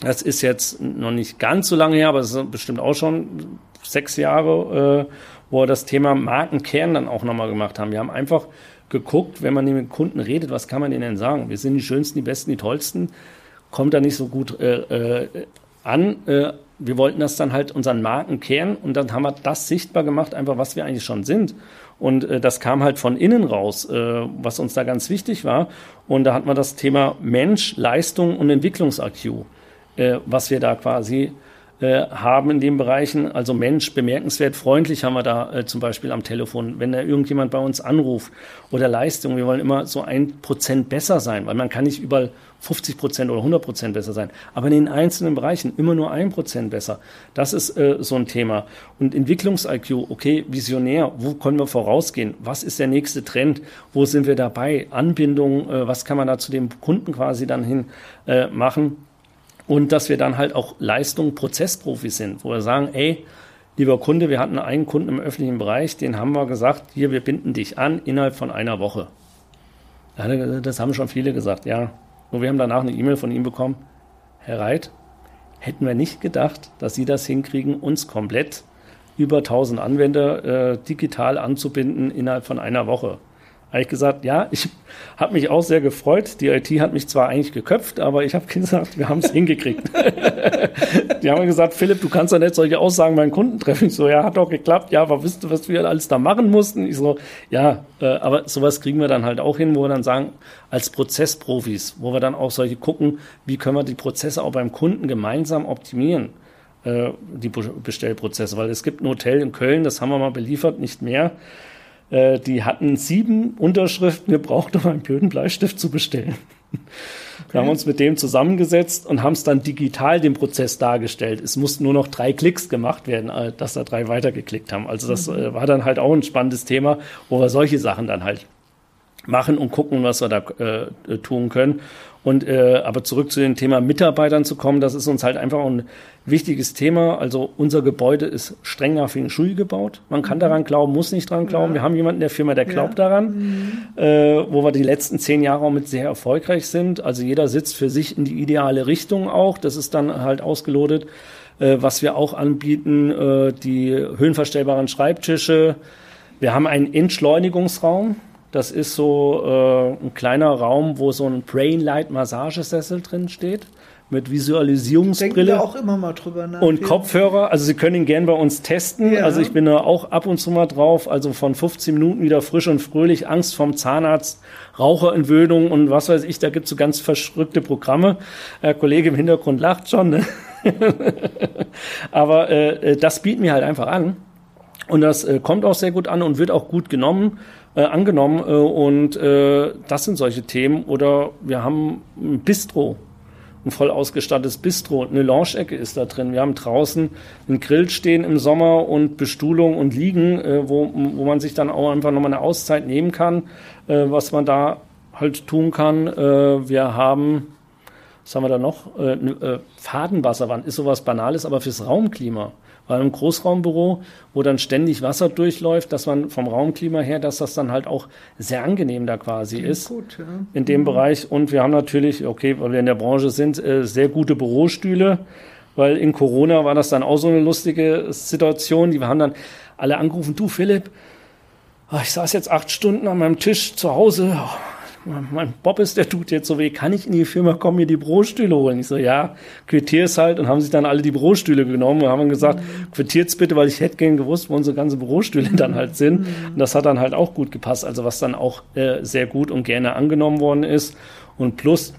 das ist jetzt noch nicht ganz so lange her, aber es ist bestimmt auch schon sechs Jahre, äh, wo wir das Thema Markenkern dann auch nochmal gemacht haben. Wir haben einfach geguckt, wenn man mit Kunden redet, was kann man denen denn sagen? Wir sind die Schönsten, die Besten, die Tollsten. Kommt da nicht so gut äh, äh, an. Äh, wir wollten das dann halt unseren Marken kehren und dann haben wir das sichtbar gemacht, einfach was wir eigentlich schon sind. Und äh, das kam halt von innen raus, was uns da ganz wichtig war. Und da hat man das Thema Mensch, Leistung und Entwicklungs-IQ, was wir da quasi äh, haben in den Bereichen. Also Mensch, bemerkenswert freundlich haben wir da äh, zum Beispiel am Telefon, wenn da irgendjemand bei uns anruft oder Leistung. Wir wollen immer so ein Prozent besser sein, weil man kann nicht überall 50 Prozent oder 100 Prozent besser sein, aber in den einzelnen Bereichen immer nur ein Prozent besser. Das ist äh, so ein Thema. Und Entwicklungs-IQ, okay, visionär, wo können wir vorausgehen? Was ist der nächste Trend? Wo sind wir dabei? Anbindung, äh, was kann man da zu dem Kunden quasi dann hin äh, machen? Und dass wir dann halt auch Leistung Prozessprofis sind, wo wir sagen, ey, lieber Kunde, wir hatten einen Kunden im öffentlichen Bereich, den haben wir gesagt, hier, wir binden dich an innerhalb von einer Woche. Das haben schon viele gesagt, ja. Und wir haben danach eine E-Mail von ihm bekommen. Herr Reit, hätten wir nicht gedacht, dass Sie das hinkriegen, uns komplett über 1000 Anwender äh, digital anzubinden innerhalb von einer Woche habe ich gesagt, ja, ich habe mich auch sehr gefreut. Die IT hat mich zwar eigentlich geköpft, aber ich habe gesagt, wir haben es hingekriegt. die haben gesagt, Philipp, du kannst doch nicht solche Aussagen meinen Kunden treffen. Ich so, ja, hat doch geklappt. Ja, aber wisst du, was wir alles da machen mussten? Ich so, ja, äh, aber sowas kriegen wir dann halt auch hin, wo wir dann sagen, als Prozessprofis, wo wir dann auch solche gucken, wie können wir die Prozesse auch beim Kunden gemeinsam optimieren äh, die Bestellprozesse, weil es gibt ein Hotel in Köln, das haben wir mal beliefert, nicht mehr. Äh, die hatten sieben Unterschriften gebraucht, um einen blöden Bleistift zu bestellen. Okay. Wir haben uns mit dem zusammengesetzt und haben es dann digital den Prozess dargestellt. Es mussten nur noch drei Klicks gemacht werden, äh, dass da drei weitergeklickt haben. Also das mhm. war dann halt auch ein spannendes Thema, wo wir solche Sachen dann halt machen und gucken, was wir da äh, tun können. Und äh, aber zurück zu dem Thema Mitarbeitern zu kommen, das ist uns halt einfach ein wichtiges Thema. Also unser Gebäude ist streng nach den Schule gebaut. Man kann mhm. daran glauben, muss nicht daran glauben. Ja. Wir haben jemanden in der Firma, der glaubt ja. daran, mhm. äh, wo wir die letzten zehn Jahre auch mit sehr erfolgreich sind. Also jeder sitzt für sich in die ideale Richtung auch. Das ist dann halt ausgelotet. Äh, was wir auch anbieten, äh, die höhenverstellbaren Schreibtische. Wir haben einen Entschleunigungsraum. Das ist so äh, ein kleiner Raum, wo so ein Brainlight Massagesessel drin steht mit Visualisierungsbrille auch immer mal drüber nach, und Kopfhörer. Also Sie können ihn gern bei uns testen. Ja. Also ich bin da auch ab und zu mal drauf. Also von 15 Minuten wieder frisch und fröhlich, Angst vom Zahnarzt, Raucherentwöhnung und was weiß ich. Da gibt es so ganz verschrückte Programme. Der Kollege im Hintergrund lacht schon. Ne? Aber äh, das bieten wir halt einfach an. Und das äh, kommt auch sehr gut an und wird auch gut genommen äh, angenommen. Äh, und äh, das sind solche Themen. Oder wir haben ein Bistro, ein voll ausgestattetes Bistro. Eine Lounge-Ecke ist da drin. Wir haben draußen einen Grill stehen im Sommer und Bestuhlung und Liegen, äh, wo, wo man sich dann auch einfach nochmal eine Auszeit nehmen kann, äh, was man da halt tun kann. Äh, wir haben was haben wir da noch? Äh, äh, Fadenwasserwand ist sowas Banales, aber fürs Raumklima bei einem Großraumbüro, wo dann ständig Wasser durchläuft, dass man vom Raumklima her, dass das dann halt auch sehr angenehm da quasi Klingt ist gut, ja. in dem mhm. Bereich. Und wir haben natürlich, okay, weil wir in der Branche sind, äh, sehr gute Bürostühle, weil in Corona war das dann auch so eine lustige Situation. Die haben dann alle angerufen, du Philipp, ah, ich saß jetzt acht Stunden an meinem Tisch zu Hause, mein Bob ist, der tut jetzt so weh, kann ich in die Firma kommen, mir die Bürostühle holen? Ich so, ja, quittier's halt und haben sich dann alle die Bürostühle genommen und haben gesagt, mhm. quittiert's bitte, weil ich hätte gern gewusst, wo unsere ganzen Bürostühle dann halt sind. Mhm. Und das hat dann halt auch gut gepasst, also was dann auch äh, sehr gut und gerne angenommen worden ist. Und plus,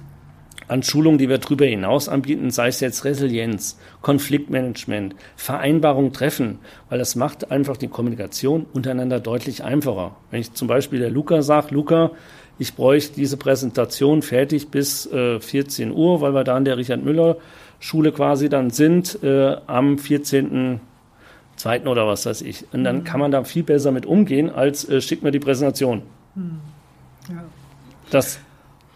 an Schulungen, die wir darüber hinaus anbieten, sei es jetzt Resilienz, Konfliktmanagement, Vereinbarung treffen, weil das macht einfach die Kommunikation untereinander deutlich einfacher. Wenn ich zum Beispiel der Luca sage, Luca, ich bräuchte diese Präsentation fertig bis äh, 14 Uhr, weil wir da in der Richard Müller Schule quasi dann sind, äh, am 14. Zweiten oder was weiß ich. Und dann mhm. kann man da viel besser mit umgehen, als äh, schickt mir die Präsentation. Mhm. Ja. Das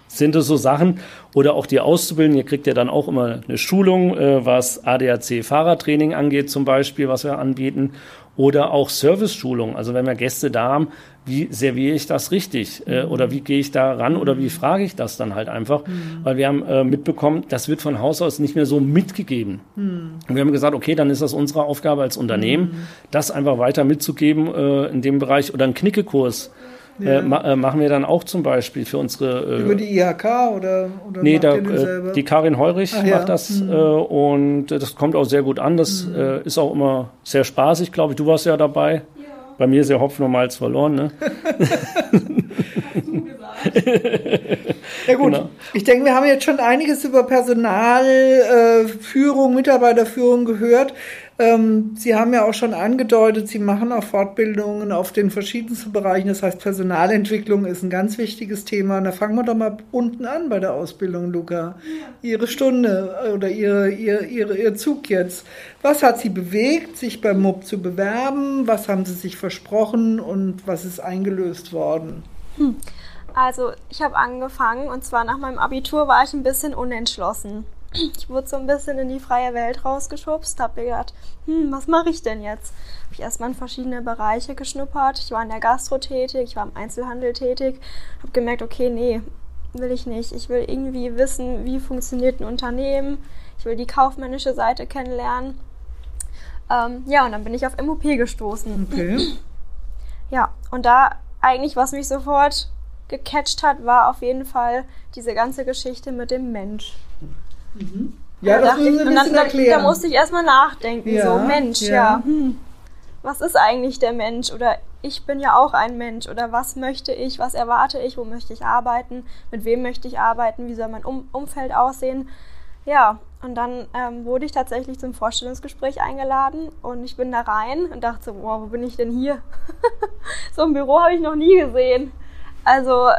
sind das so Sachen. Oder auch die Auszubildenden, ihr kriegt ja dann auch immer eine Schulung, äh, was ADAC-Fahrertraining angeht zum Beispiel, was wir anbieten. Oder auch Service-Schulung. Also wenn wir Gäste da haben, wie serviere ich das richtig? Äh, mhm. oder wie gehe ich da ran? Oder wie frage ich das dann halt einfach? Mhm. Weil wir haben äh, mitbekommen, das wird von Haus aus nicht mehr so mitgegeben. Mhm. Und wir haben gesagt, okay, dann ist das unsere Aufgabe als Unternehmen, mhm. das einfach weiter mitzugeben äh, in dem Bereich. Oder einen Knickekurs. Äh, ja. ma äh, machen wir dann auch zum Beispiel für unsere. Äh, Über die IHK oder? oder nee, da, äh, die Karin Heurich Ach, macht ja. das mhm. Äh, und das kommt auch sehr gut an. Das mhm. ist auch immer sehr spaßig, glaube ich. Du warst ja dabei. Ja. Bei mir ist ja Hopfen und Malz verloren, ne? ja gut, genau. ich denke, wir haben jetzt schon einiges über Personalführung, äh, Mitarbeiterführung gehört. Ähm, Sie haben ja auch schon angedeutet, Sie machen auch Fortbildungen auf den verschiedensten Bereichen. Das heißt, Personalentwicklung ist ein ganz wichtiges Thema. Und da fangen wir doch mal unten an bei der Ausbildung, Luca. Ihre Stunde äh, oder Ihre, Ihr, Ihre, Ihr Zug jetzt. Was hat Sie bewegt, sich beim MUB zu bewerben? Was haben Sie sich versprochen und was ist eingelöst worden? Hm. Also ich habe angefangen und zwar nach meinem Abitur war ich ein bisschen unentschlossen ich wurde so ein bisschen in die freie Welt rausgeschubst, habe mir gedacht, hm, was mache ich denn jetzt? Habe ich erstmal in verschiedene Bereiche geschnuppert. Ich war in der Gastro tätig, ich war im Einzelhandel tätig, habe gemerkt, okay, nee, will ich nicht. Ich will irgendwie wissen, wie funktioniert ein Unternehmen. Ich will die kaufmännische Seite kennenlernen. Ähm, ja, und dann bin ich auf MOP gestoßen. Okay. Ja, und da eigentlich, was mich sofort gecatcht hat, war auf jeden Fall diese ganze Geschichte mit dem Mensch. Mhm. Ja, das müssen wir ein bisschen dann, erklären. Da, musste ich erstmal nachdenken, ja, so Mensch, ja. ja. Hm, was ist eigentlich der Mensch? Oder ich bin ja auch ein Mensch. Oder was möchte ich? Was erwarte ich? Wo möchte ich arbeiten? Mit wem möchte ich arbeiten? Wie soll mein um Umfeld aussehen? Ja, und dann ähm, wurde ich tatsächlich zum Vorstellungsgespräch eingeladen und ich bin da rein und dachte so, wow, wo bin ich denn hier? so ein Büro habe ich noch nie gesehen. Also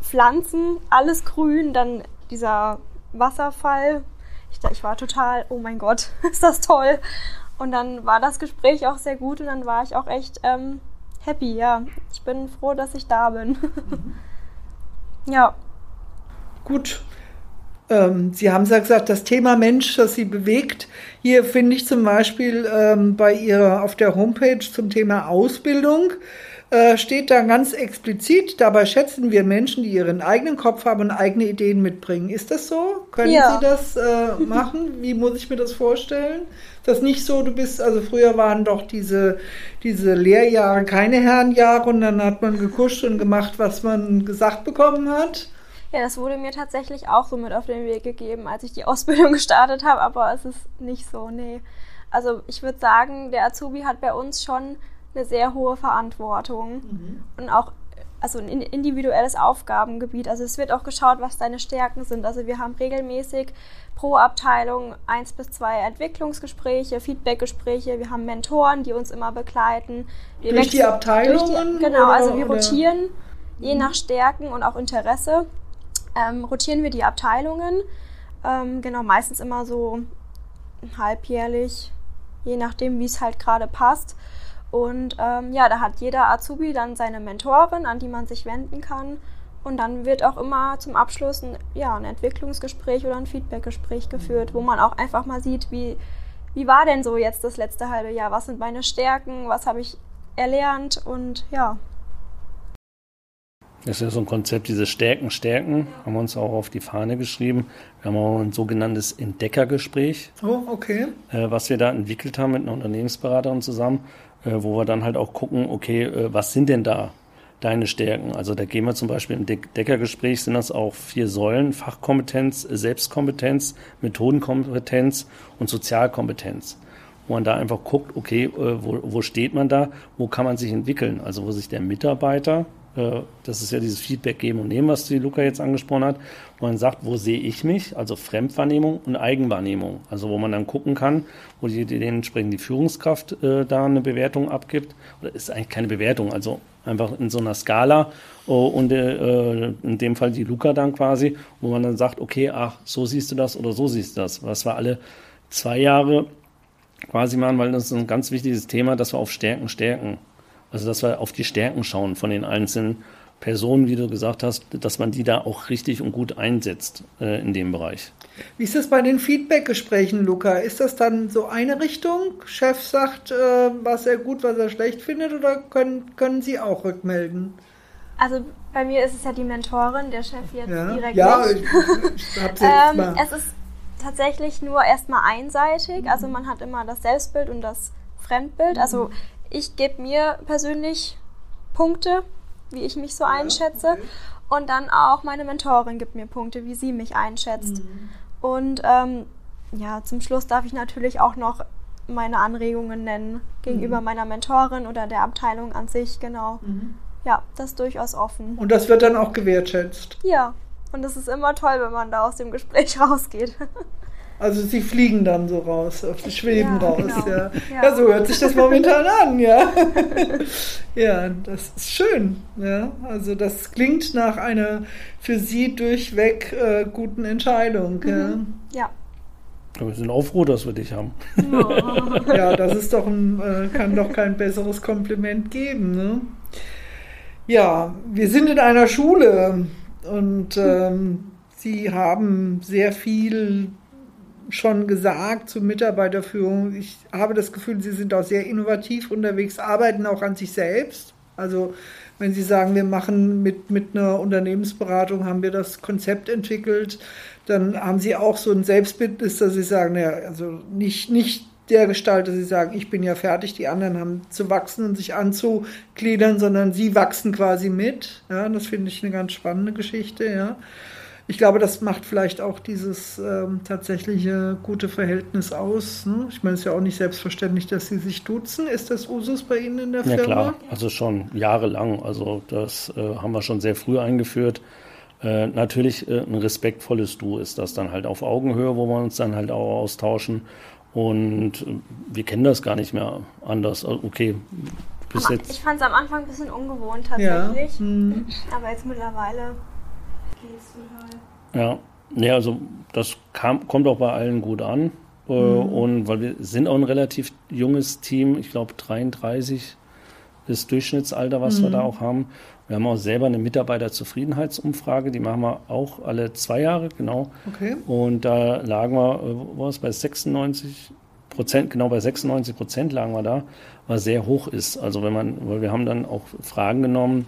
Pflanzen, alles grün, dann dieser Wasserfall. Ich, ich war total, oh mein Gott, ist das toll. Und dann war das Gespräch auch sehr gut und dann war ich auch echt ähm, happy, ja. Ich bin froh, dass ich da bin. ja. Gut. Ähm, Sie haben ja gesagt, das Thema Mensch, das Sie bewegt. Hier finde ich zum Beispiel ähm, bei Ihrer auf der Homepage zum Thema Ausbildung äh, steht da ganz explizit, dabei schätzen wir Menschen, die ihren eigenen Kopf haben und eigene Ideen mitbringen. Ist das so? Können ja. Sie das äh, machen? Wie muss ich mir das vorstellen? Ist das nicht so, du bist, also früher waren doch diese, diese Lehrjahre keine Herrenjahre und dann hat man gekuscht und gemacht, was man gesagt bekommen hat? Ja, das wurde mir tatsächlich auch so mit auf den Weg gegeben, als ich die Ausbildung gestartet habe, aber es ist nicht so, nee. Also ich würde sagen, der Azubi hat bei uns schon eine sehr hohe Verantwortung mhm. und auch also ein individuelles Aufgabengebiet. Also es wird auch geschaut, was deine Stärken sind. Also wir haben regelmäßig pro Abteilung eins bis zwei Entwicklungsgespräche, Feedbackgespräche. Wir haben Mentoren, die uns immer begleiten. Wir durch die Abteilungen? Durch die, genau, oder, also wir rotieren oder? je mhm. nach Stärken und auch Interesse. Ähm, rotieren wir die Abteilungen. Ähm, genau, meistens immer so halbjährlich, je nachdem, wie es halt gerade passt. Und ähm, ja, da hat jeder Azubi dann seine Mentorin, an die man sich wenden kann. Und dann wird auch immer zum Abschluss ein, ja, ein Entwicklungsgespräch oder ein Feedbackgespräch geführt, wo man auch einfach mal sieht, wie, wie war denn so jetzt das letzte halbe Jahr? Was sind meine Stärken? Was habe ich erlernt? Und ja. Das ist ja so ein Konzept, diese Stärken, Stärken, haben wir uns auch auf die Fahne geschrieben. Wir haben auch ein sogenanntes Entdeckergespräch. Oh, okay. Äh, was wir da entwickelt haben mit einer Unternehmensberaterin zusammen. Äh, wo wir dann halt auch gucken, okay, äh, was sind denn da deine Stärken? Also da gehen wir zum Beispiel im Deckergespräch, sind das auch vier Säulen, Fachkompetenz, Selbstkompetenz, Methodenkompetenz und Sozialkompetenz. Wo man da einfach guckt, okay, äh, wo, wo steht man da, wo kann man sich entwickeln? Also wo sich der Mitarbeiter das ist ja dieses Feedback geben und nehmen, was die Luca jetzt angesprochen hat, wo man sagt, wo sehe ich mich, also Fremdwahrnehmung und Eigenwahrnehmung, also wo man dann gucken kann, wo die, die dementsprechend die Führungskraft äh, da eine Bewertung abgibt, oder ist eigentlich keine Bewertung, also einfach in so einer Skala. Oh, und äh, in dem Fall die Luca dann quasi, wo man dann sagt, okay, ach, so siehst du das oder so siehst du das, was wir alle zwei Jahre quasi machen, weil das ist ein ganz wichtiges Thema, dass wir auf Stärken stärken. Also, dass wir auf die Stärken schauen von den einzelnen Personen, wie du gesagt hast, dass man die da auch richtig und gut einsetzt äh, in dem Bereich. Wie ist das bei den Feedback-Gesprächen, Luca? Ist das dann so eine Richtung? Chef sagt, äh, was er gut, was er schlecht findet, oder können, können Sie auch rückmelden? Also bei mir ist es ja die Mentorin, der Chef jetzt ja. direkt. Ja, ich, ich hab's jetzt ähm, mal. Es ist tatsächlich nur erstmal einseitig. Also man hat immer das Selbstbild und das Fremdbild. Also ich gebe mir persönlich Punkte, wie ich mich so einschätze. Okay. Und dann auch meine Mentorin gibt mir Punkte, wie sie mich einschätzt. Mhm. Und ähm, ja, zum Schluss darf ich natürlich auch noch meine Anregungen nennen gegenüber mhm. meiner Mentorin oder der Abteilung an sich, genau. Mhm. Ja, das ist durchaus offen. Und das wird dann auch gewertschätzt. Ja, und es ist immer toll, wenn man da aus dem Gespräch rausgeht. Also sie fliegen dann so raus, auf die schweben ja, raus. Genau. Ja. ja. ja, so hört sich das momentan an, ja. ja, das ist schön. Ja, also das klingt nach einer für sie durchweg äh, guten Entscheidung. Mhm. Ja. Aber wir sind auch froh, dass wir dich haben. ja, das ist doch ein, äh, kann doch kein besseres Kompliment geben. Ne? Ja, wir sind in einer Schule und ähm, Sie haben sehr viel schon gesagt zur Mitarbeiterführung. Ich habe das Gefühl, Sie sind auch sehr innovativ unterwegs, arbeiten auch an sich selbst. Also wenn Sie sagen, wir machen mit, mit einer Unternehmensberatung, haben wir das Konzept entwickelt, dann haben Sie auch so ein Selbstbildnis, dass Sie sagen, naja, also nicht, nicht der Gestalt, dass Sie sagen, ich bin ja fertig, die anderen haben zu wachsen und sich anzugliedern, sondern Sie wachsen quasi mit. Ja, das finde ich eine ganz spannende Geschichte, ja ich glaube, das macht vielleicht auch dieses ähm, tatsächliche gute Verhältnis aus. Ne? Ich meine, es ist ja auch nicht selbstverständlich, dass Sie sich duzen. Ist das Usus bei Ihnen in der Firma? Ja klar, also schon jahrelang. Also das äh, haben wir schon sehr früh eingeführt. Äh, natürlich äh, ein respektvolles Du ist das dann halt auf Augenhöhe, wo wir uns dann halt auch austauschen. Und äh, wir kennen das gar nicht mehr anders. Also, okay, bis jetzt. Ich fand es am Anfang ein bisschen ungewohnt tatsächlich. Ja. Hm. Aber jetzt mittlerweile ja, nee, also das kam, kommt auch bei allen gut an. Äh, mhm. Und weil wir sind auch ein relativ junges Team, ich glaube 33 ist Durchschnittsalter, was mhm. wir da auch haben. Wir haben auch selber eine Mitarbeiterzufriedenheitsumfrage, die machen wir auch alle zwei Jahre, genau. Okay. Und da lagen wir, äh, wo war es, bei 96 Prozent, genau bei 96 Prozent lagen wir da, was sehr hoch ist. Also wenn man, weil wir haben dann auch Fragen genommen,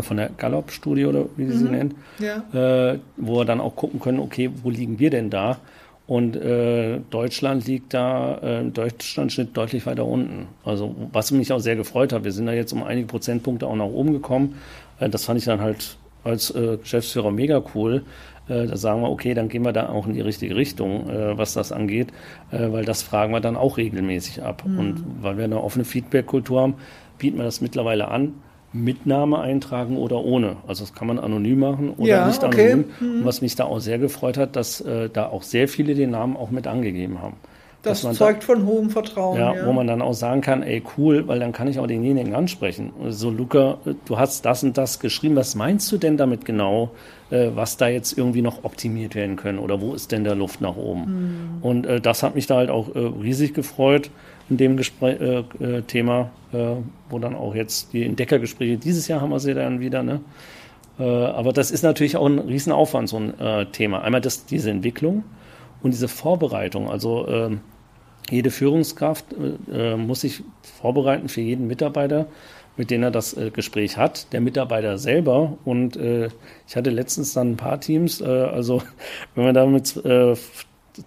von der Gallup-Studie oder wie sie mhm. sie nennt, ja. äh, wo wir dann auch gucken können, okay, wo liegen wir denn da? Und äh, Deutschland liegt da, äh, Deutschland-Schnitt deutlich weiter unten. Also was mich auch sehr gefreut hat, wir sind da jetzt um einige Prozentpunkte auch nach oben gekommen. Äh, das fand ich dann halt als äh, Geschäftsführer mega cool. Äh, da sagen wir, okay, dann gehen wir da auch in die richtige Richtung, äh, was das angeht, äh, weil das fragen wir dann auch regelmäßig ab. Mhm. Und weil wir eine offene Feedback-Kultur haben, bieten wir das mittlerweile an Mitnahme eintragen oder ohne. Also das kann man anonym machen oder ja, nicht okay. anonym. Mhm. was mich da auch sehr gefreut hat, dass äh, da auch sehr viele den Namen auch mit angegeben haben. Das zeugt da, von hohem Vertrauen. Ja, ja, wo man dann auch sagen kann, ey cool, weil dann kann ich auch denjenigen ansprechen. So Luca, du hast das und das geschrieben. Was meinst du denn damit genau, äh, was da jetzt irgendwie noch optimiert werden können oder wo ist denn der Luft nach oben? Mhm. Und äh, das hat mich da halt auch äh, riesig gefreut in dem Gespräch, äh, äh, Thema, äh, wo dann auch jetzt die Entdeckergespräche, dieses Jahr haben wir sie dann wieder, ne? Äh, aber das ist natürlich auch ein Riesenaufwand, so ein äh, Thema. Einmal das, diese Entwicklung und diese Vorbereitung. Also ähm, jede Führungskraft muss sich vorbereiten für jeden Mitarbeiter, mit dem er das Gespräch hat. Der Mitarbeiter selber und ich hatte letztens dann ein paar Teams, also wenn man da mit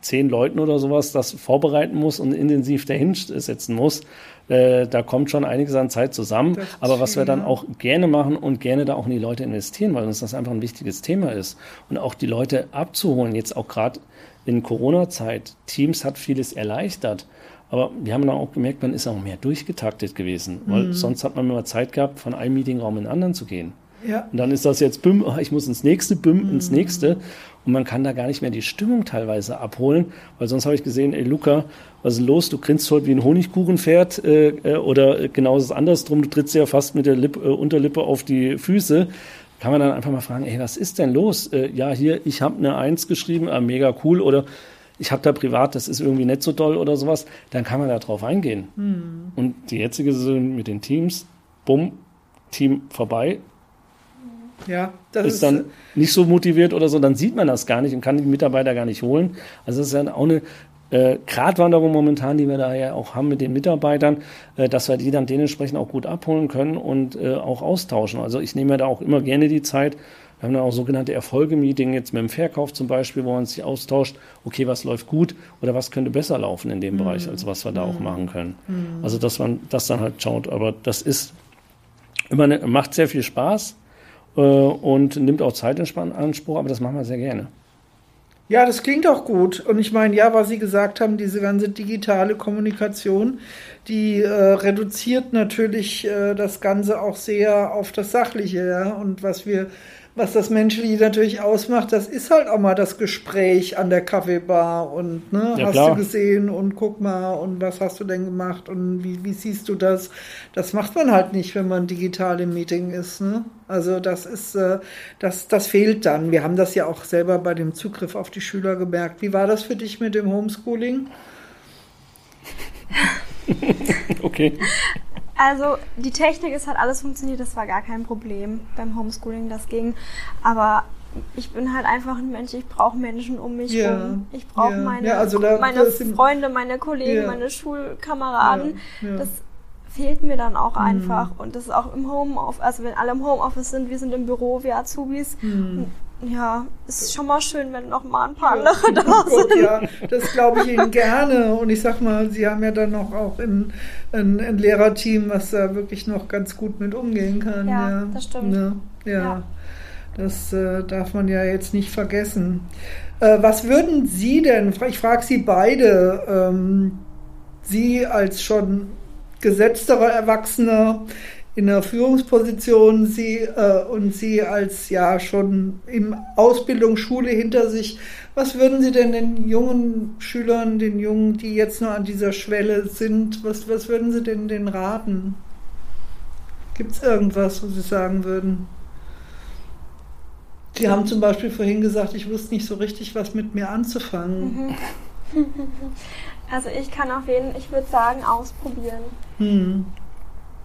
zehn Leuten oder sowas das vorbereiten muss und intensiv dahin setzen muss, äh, da kommt schon einiges an Zeit zusammen. Aber was wir dann auch gerne machen und gerne da auch in die Leute investieren, weil uns das einfach ein wichtiges Thema ist. Und auch die Leute abzuholen, jetzt auch gerade in Corona-Zeit. Teams hat vieles erleichtert. Aber wir haben dann auch gemerkt, man ist auch mehr durchgetaktet gewesen, weil mhm. sonst hat man immer Zeit gehabt, von einem Meetingraum in den anderen zu gehen. Ja. Und dann ist das jetzt Büm, ich muss ins nächste, Büm, mhm. ins nächste. Und man kann da gar nicht mehr die Stimmung teilweise abholen, weil sonst habe ich gesehen, ey Luca, was ist los? Du grinst heute wie ein Honigkuchenpferd äh, äh, oder genau das andersrum, du trittst ja fast mit der Lip, äh, Unterlippe auf die Füße. Kann man dann einfach mal fragen, ey, was ist denn los? Äh, ja, hier, ich habe eine Eins geschrieben, äh, mega cool oder ich habe da privat, das ist irgendwie nicht so toll oder sowas, dann kann man da drauf eingehen. Mhm. Und die jetzige Saison mit den Teams, bumm, Team vorbei, ja, das ist, ist dann nicht so motiviert oder so, dann sieht man das gar nicht und kann die Mitarbeiter gar nicht holen. Also das ist ja auch eine äh, Gratwanderung momentan, die wir da ja auch haben mit den Mitarbeitern, äh, dass wir die dann dementsprechend auch gut abholen können und äh, auch austauschen. Also ich nehme da auch immer gerne die Zeit. Wir haben dann auch sogenannte Erfolgemeeting jetzt mit dem Verkauf zum Beispiel, wo man sich austauscht, okay, was läuft gut oder was könnte besser laufen in dem mhm. Bereich, als was wir da mhm. auch machen können. Mhm. Also dass man das dann halt schaut. Aber das ist immer eine, macht sehr viel Spaß äh, und nimmt auch Zeit in Anspruch, aber das machen wir sehr gerne. Ja, das klingt auch gut. Und ich meine, ja, was Sie gesagt haben, diese ganze digitale Kommunikation, die äh, reduziert natürlich äh, das Ganze auch sehr auf das Sachliche. Ja? Und was wir was das Menschliche natürlich ausmacht, das ist halt auch mal das Gespräch an der Kaffeebar und ne, ja, hast klar. du gesehen und guck mal und was hast du denn gemacht und wie, wie siehst du das? Das macht man halt nicht, wenn man digital im Meeting ist. Ne? Also das ist, äh, das, das fehlt dann. Wir haben das ja auch selber bei dem Zugriff auf die Schüler gemerkt. Wie war das für dich mit dem Homeschooling? okay. Also die Technik, es hat alles funktioniert, das war gar kein Problem beim Homeschooling, das ging. Aber ich bin halt einfach ein Mensch, ich brauche Menschen um mich rum. Ich brauche ja. meine, ja, also da, meine Freunde, meine Kollegen, meine Schulkameraden. Das fehlt mir dann auch mhm. einfach. Und das ist auch im Homeoffice, also wenn alle im Homeoffice sind, wir sind im Büro, wir Azubis. Mhm. Ja, es ist schon mal schön, wenn noch mal ein paar andere da sind. Ja, das glaube ich Ihnen gerne. Und ich sag mal, Sie haben ja dann noch auch ein, ein, ein Lehrerteam, was da wirklich noch ganz gut mit umgehen kann. Ja, ja. das stimmt. Ja, ja. ja. das äh, darf man ja jetzt nicht vergessen. Äh, was würden Sie denn, ich frage Sie beide, ähm, Sie als schon gesetzterer Erwachsener in der Führungsposition sie äh, und sie als ja schon im Ausbildungsschule hinter sich. Was würden Sie denn den jungen Schülern, den Jungen, die jetzt noch an dieser Schwelle sind, was, was würden Sie denn denen raten? Gibt es irgendwas, was Sie sagen würden? Sie haben zum Beispiel vorhin gesagt, ich wusste nicht so richtig, was mit mir anzufangen. Also ich kann auf jeden, ich würde sagen, ausprobieren. Hm.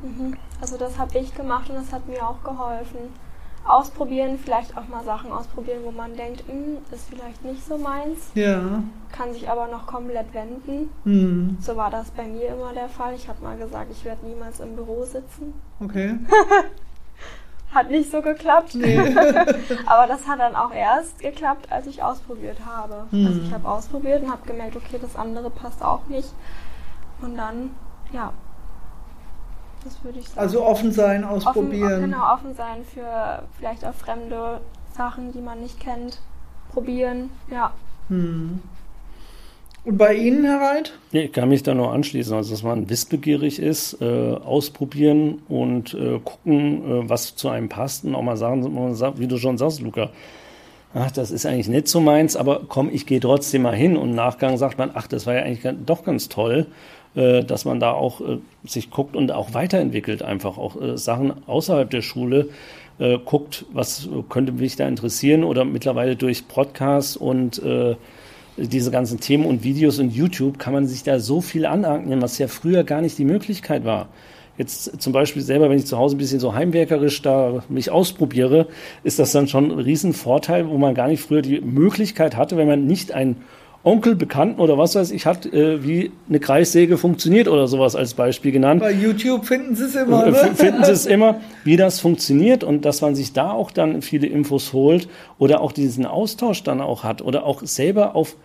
Mhm. Also das habe ich gemacht und das hat mir auch geholfen. Ausprobieren, vielleicht auch mal Sachen ausprobieren, wo man denkt, hm, ist vielleicht nicht so meins. Ja. Kann sich aber noch komplett wenden. Mhm. So war das bei mir immer der Fall. Ich habe mal gesagt, ich werde niemals im Büro sitzen. Okay. hat nicht so geklappt. Nee. aber das hat dann auch erst geklappt, als ich ausprobiert habe. Mhm. Also ich habe ausprobiert und habe gemerkt, okay, das andere passt auch nicht. Und dann, ja, das würde ich sagen. Also offen sein, ausprobieren. Offen, genau, offen sein für vielleicht auch fremde Sachen, die man nicht kennt. Probieren, ja. Hm. Und bei Ihnen, Herr Reit? Ja, ich kann mich da nur anschließen. Also, dass man wissbegierig ist, äh, ausprobieren und äh, gucken, äh, was zu einem passt und auch mal sagen, wie du schon sagst, Luca, ach, das ist eigentlich nicht so meins, aber komm, ich gehe trotzdem mal hin. Und im Nachgang sagt man, ach, das war ja eigentlich doch ganz toll. Äh, dass man da auch äh, sich guckt und auch weiterentwickelt, einfach auch äh, Sachen außerhalb der Schule guckt, was könnte mich da interessieren oder mittlerweile durch Podcasts und diese ganzen Themen und Videos und YouTube kann man sich da so viel aneignen, was ja früher gar nicht die Möglichkeit war. Jetzt zum Beispiel selber, wenn ich zu Hause ein bisschen so heimwerkerisch da mich ausprobiere, ist das dann schon ein Riesenvorteil, wo man gar nicht früher die Möglichkeit hatte, wenn man nicht ein Onkel, Bekannten oder was weiß ich hat, äh, wie eine Kreissäge funktioniert oder sowas als Beispiel genannt. Bei YouTube finden sie es immer. Ne? Finden sie es immer, wie das funktioniert und dass man sich da auch dann viele Infos holt oder auch diesen Austausch dann auch hat oder auch selber auf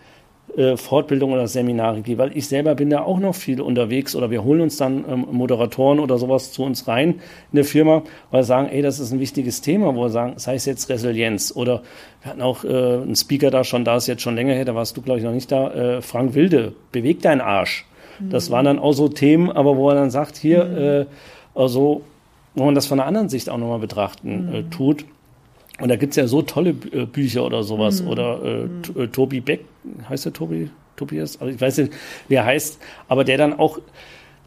äh, Fortbildung oder Seminare gehe, weil ich selber bin da auch noch viel unterwegs oder wir holen uns dann ähm, Moderatoren oder sowas zu uns rein in der Firma, weil wir sagen, ey, das ist ein wichtiges Thema, wo wir sagen, sei es jetzt Resilienz oder wir hatten auch äh, einen Speaker da schon, da ist jetzt schon länger her, da warst du glaube ich noch nicht da, äh, Frank Wilde, beweg deinen Arsch. Mhm. Das waren dann auch so Themen, aber wo er dann sagt, hier, mhm. äh, also, wo man das von einer anderen Sicht auch nochmal betrachten äh, mhm. tut. Und da gibt es ja so tolle äh, Bücher oder sowas. Mhm. Oder äh, mhm. Äh, Tobi Beck, heißt der Tobi? Tobias? Also ich weiß nicht, wie er heißt, aber der dann auch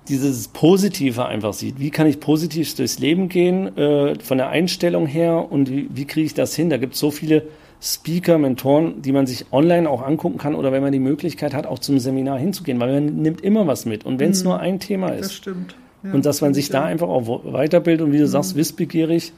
dieses Positive einfach sieht. Wie kann ich positiv durchs Leben gehen, äh, von der Einstellung her und wie, wie kriege ich das hin? Da gibt es so viele Speaker, Mentoren, die man sich online auch angucken kann oder wenn man die Möglichkeit hat, auch zum Seminar hinzugehen, weil man nimmt immer was mit. Und wenn es mhm. nur ein Thema ist. Das stimmt. Ja, und dass man sich da einfach auch weiterbildet und wie du mhm. sagst, wissbegierig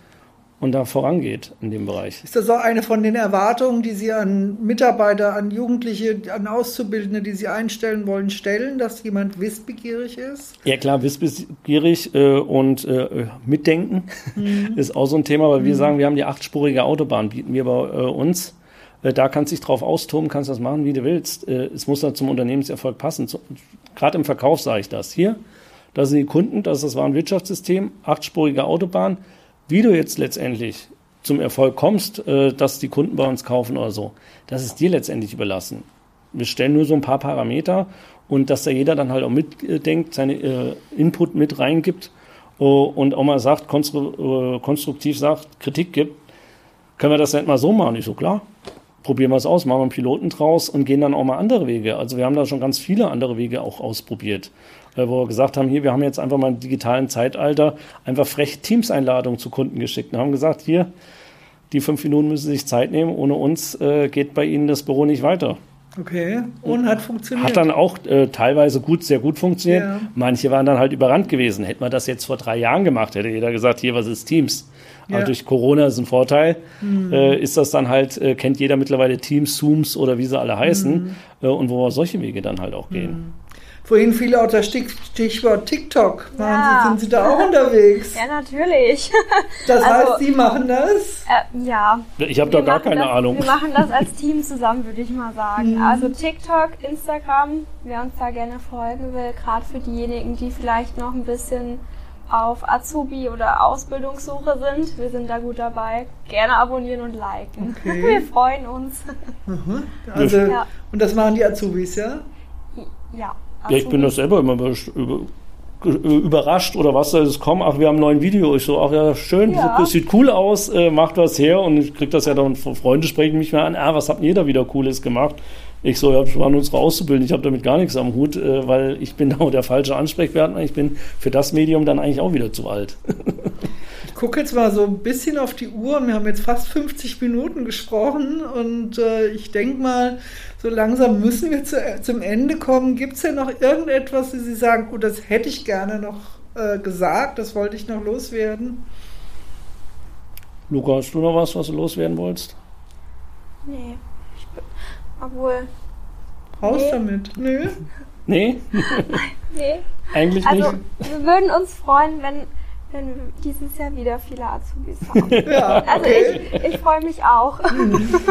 und da vorangeht in dem Bereich. Ist das auch eine von den Erwartungen, die Sie an Mitarbeiter, an Jugendliche, an Auszubildende, die Sie einstellen wollen, stellen, dass jemand wissbegierig ist? Ja klar, wissbegierig äh, und äh, mitdenken mhm. ist auch so ein Thema, weil mhm. wir sagen, wir haben die achtspurige Autobahn, bieten wir bei äh, uns. Äh, da kannst du dich drauf austoben, kannst das machen, wie du willst. Äh, es muss da zum Unternehmenserfolg passen. Gerade im Verkauf sage ich das. Hier, da sind die Kunden, das ist das Warenwirtschaftssystem, achtspurige Autobahn wie du jetzt letztendlich zum Erfolg kommst, äh, dass die Kunden bei uns kaufen oder so, das ist dir letztendlich überlassen. Wir stellen nur so ein paar Parameter und dass da jeder dann halt auch mitdenkt, seine äh, Input mit reingibt äh, und auch mal sagt, konstru konstruktiv sagt, Kritik gibt, können wir das nicht mal so machen? Ich so, klar, probieren wir es aus, machen wir einen Piloten draus und gehen dann auch mal andere Wege. Also wir haben da schon ganz viele andere Wege auch ausprobiert. Äh, wo wir gesagt haben, hier, wir haben jetzt einfach mal im digitalen Zeitalter einfach frech Teams-Einladungen zu Kunden geschickt und haben gesagt, hier, die fünf Minuten müssen Sie sich Zeit nehmen, ohne uns äh, geht bei Ihnen das Büro nicht weiter. Okay, und hat funktioniert. Hat dann auch äh, teilweise gut, sehr gut funktioniert. Ja. Manche waren dann halt überrannt gewesen. Hätte man das jetzt vor drei Jahren gemacht, hätte jeder gesagt, hier, was ist Teams? Ja. Aber durch Corona ist ein Vorteil, mhm. äh, ist das dann halt, äh, kennt jeder mittlerweile Teams, Zooms oder wie sie alle heißen mhm. äh, und wo wir solche Wege dann halt auch gehen. Mhm. Vorhin fiel auch das Stichwort TikTok. Ja. sind Sie da auch unterwegs? Ja, natürlich. Das also, heißt, Sie machen das? Äh, ja. Ich habe da gar keine das, Ahnung. Wir machen das als Team zusammen, würde ich mal sagen. Mhm. Also TikTok, Instagram, wer uns da gerne folgen will, gerade für diejenigen, die vielleicht noch ein bisschen auf Azubi oder Ausbildungssuche sind. Wir sind da gut dabei. Gerne abonnieren und liken. Okay. Wir freuen uns. Mhm. Also, ja. Und das machen die Azubis, ja? Ja. Ja, ich bin das selber immer überrascht oder was soll es kommen? Ach, wir haben ein neues Video. Ich so, ach ja, schön, ja. das sieht cool aus, äh, macht was her. Und ich krieg das ja dann von Freunde sprechen mich mal an, ah, was habt ihr da wieder Cooles gemacht? Ich so, ja, das waren unsere Auszubildenden, ich habe damit gar nichts am Hut, äh, weil ich bin da der falsche Ansprechpartner. Ich bin für das Medium dann eigentlich auch wieder zu alt. ich gucke jetzt mal so ein bisschen auf die Uhr. Wir haben jetzt fast 50 Minuten gesprochen und äh, ich denke mal, so langsam müssen wir zu, zum Ende kommen. Gibt es denn noch irgendetwas, wo Sie sagen, gut, das hätte ich gerne noch äh, gesagt, das wollte ich noch loswerden? Luca, hast du noch was, was du loswerden wolltest? Nee. Ich bin, obwohl. Raus nee. damit. Nö. Nee? nee. Eigentlich also, nicht. Wir würden uns freuen, wenn, wenn wir dieses Jahr wieder viele Azubis haben. ja, also okay. ich, ich freue mich auch.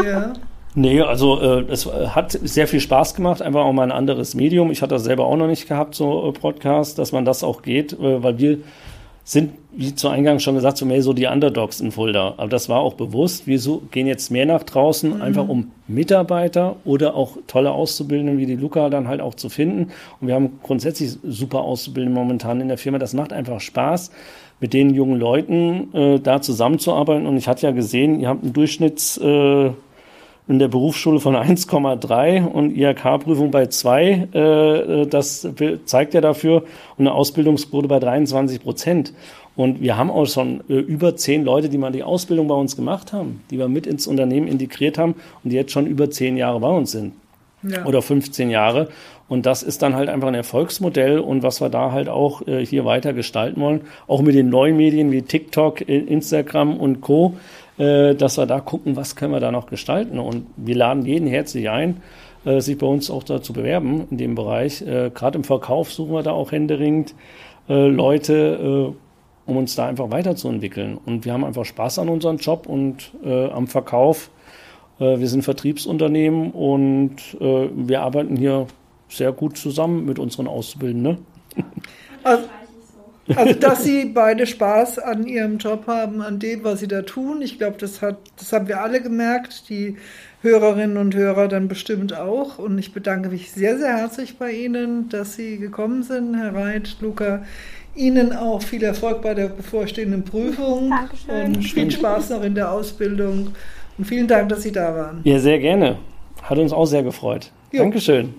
ja. Nee, also äh, es hat sehr viel Spaß gemacht, einfach auch mal ein anderes Medium. Ich hatte das selber auch noch nicht gehabt, so äh, Podcast, dass man das auch geht, äh, weil wir sind, wie zu Eingang schon gesagt, so mehr so die Underdogs in Fulda. Aber das war auch bewusst. Wir so, gehen jetzt mehr nach draußen, mhm. einfach um Mitarbeiter oder auch tolle Auszubildende wie die Luca dann halt auch zu finden. Und wir haben grundsätzlich super Auszubildende momentan in der Firma. Das macht einfach Spaß, mit den jungen Leuten äh, da zusammenzuarbeiten. Und ich hatte ja gesehen, ihr habt einen Durchschnitts... Äh, in der Berufsschule von 1,3 und IHK-Prüfung bei 2. Äh, das zeigt ja dafür und eine Ausbildungsquote bei 23 Prozent. Und wir haben auch schon äh, über zehn Leute, die mal die Ausbildung bei uns gemacht haben, die wir mit ins Unternehmen integriert haben und die jetzt schon über zehn Jahre bei uns sind. Ja. Oder 15 Jahre. Und das ist dann halt einfach ein Erfolgsmodell und was wir da halt auch äh, hier weiter gestalten wollen. Auch mit den neuen Medien wie TikTok, Instagram und Co äh, dass wir da gucken, was können wir da noch gestalten. Und wir laden jeden herzlich ein, äh, sich bei uns auch da zu bewerben in dem Bereich. Äh, Gerade im Verkauf suchen wir da auch händeringend äh, Leute, äh, um uns da einfach weiterzuentwickeln. Und wir haben einfach Spaß an unserem Job und äh, am Verkauf. wir sind Vertriebsunternehmen und wir arbeiten hier sehr gut zusammen mit unseren Auszubildenden. Ne? Also also, dass sie beide Spaß an ihrem Job haben, an dem, was sie da tun. Ich glaube, das das haben wir alle gemerkt. Die Hörerinnen und Hörer dann bestimmt auch. Und ich bedanke mich sehr, sehr herzlich bei Ihnen, dass Sie gekommen sind, Herr Reit, Luca. Ihnen auch viel Erfolg bei der bevorstehenden Prüfung. Dankeschön. Und viel Spaß noch in der Ausbildung. Und vielen Dank, dass Sie da waren. Ja, sehr gerne. Hat uns auch sehr gefreut. Jo. Dankeschön.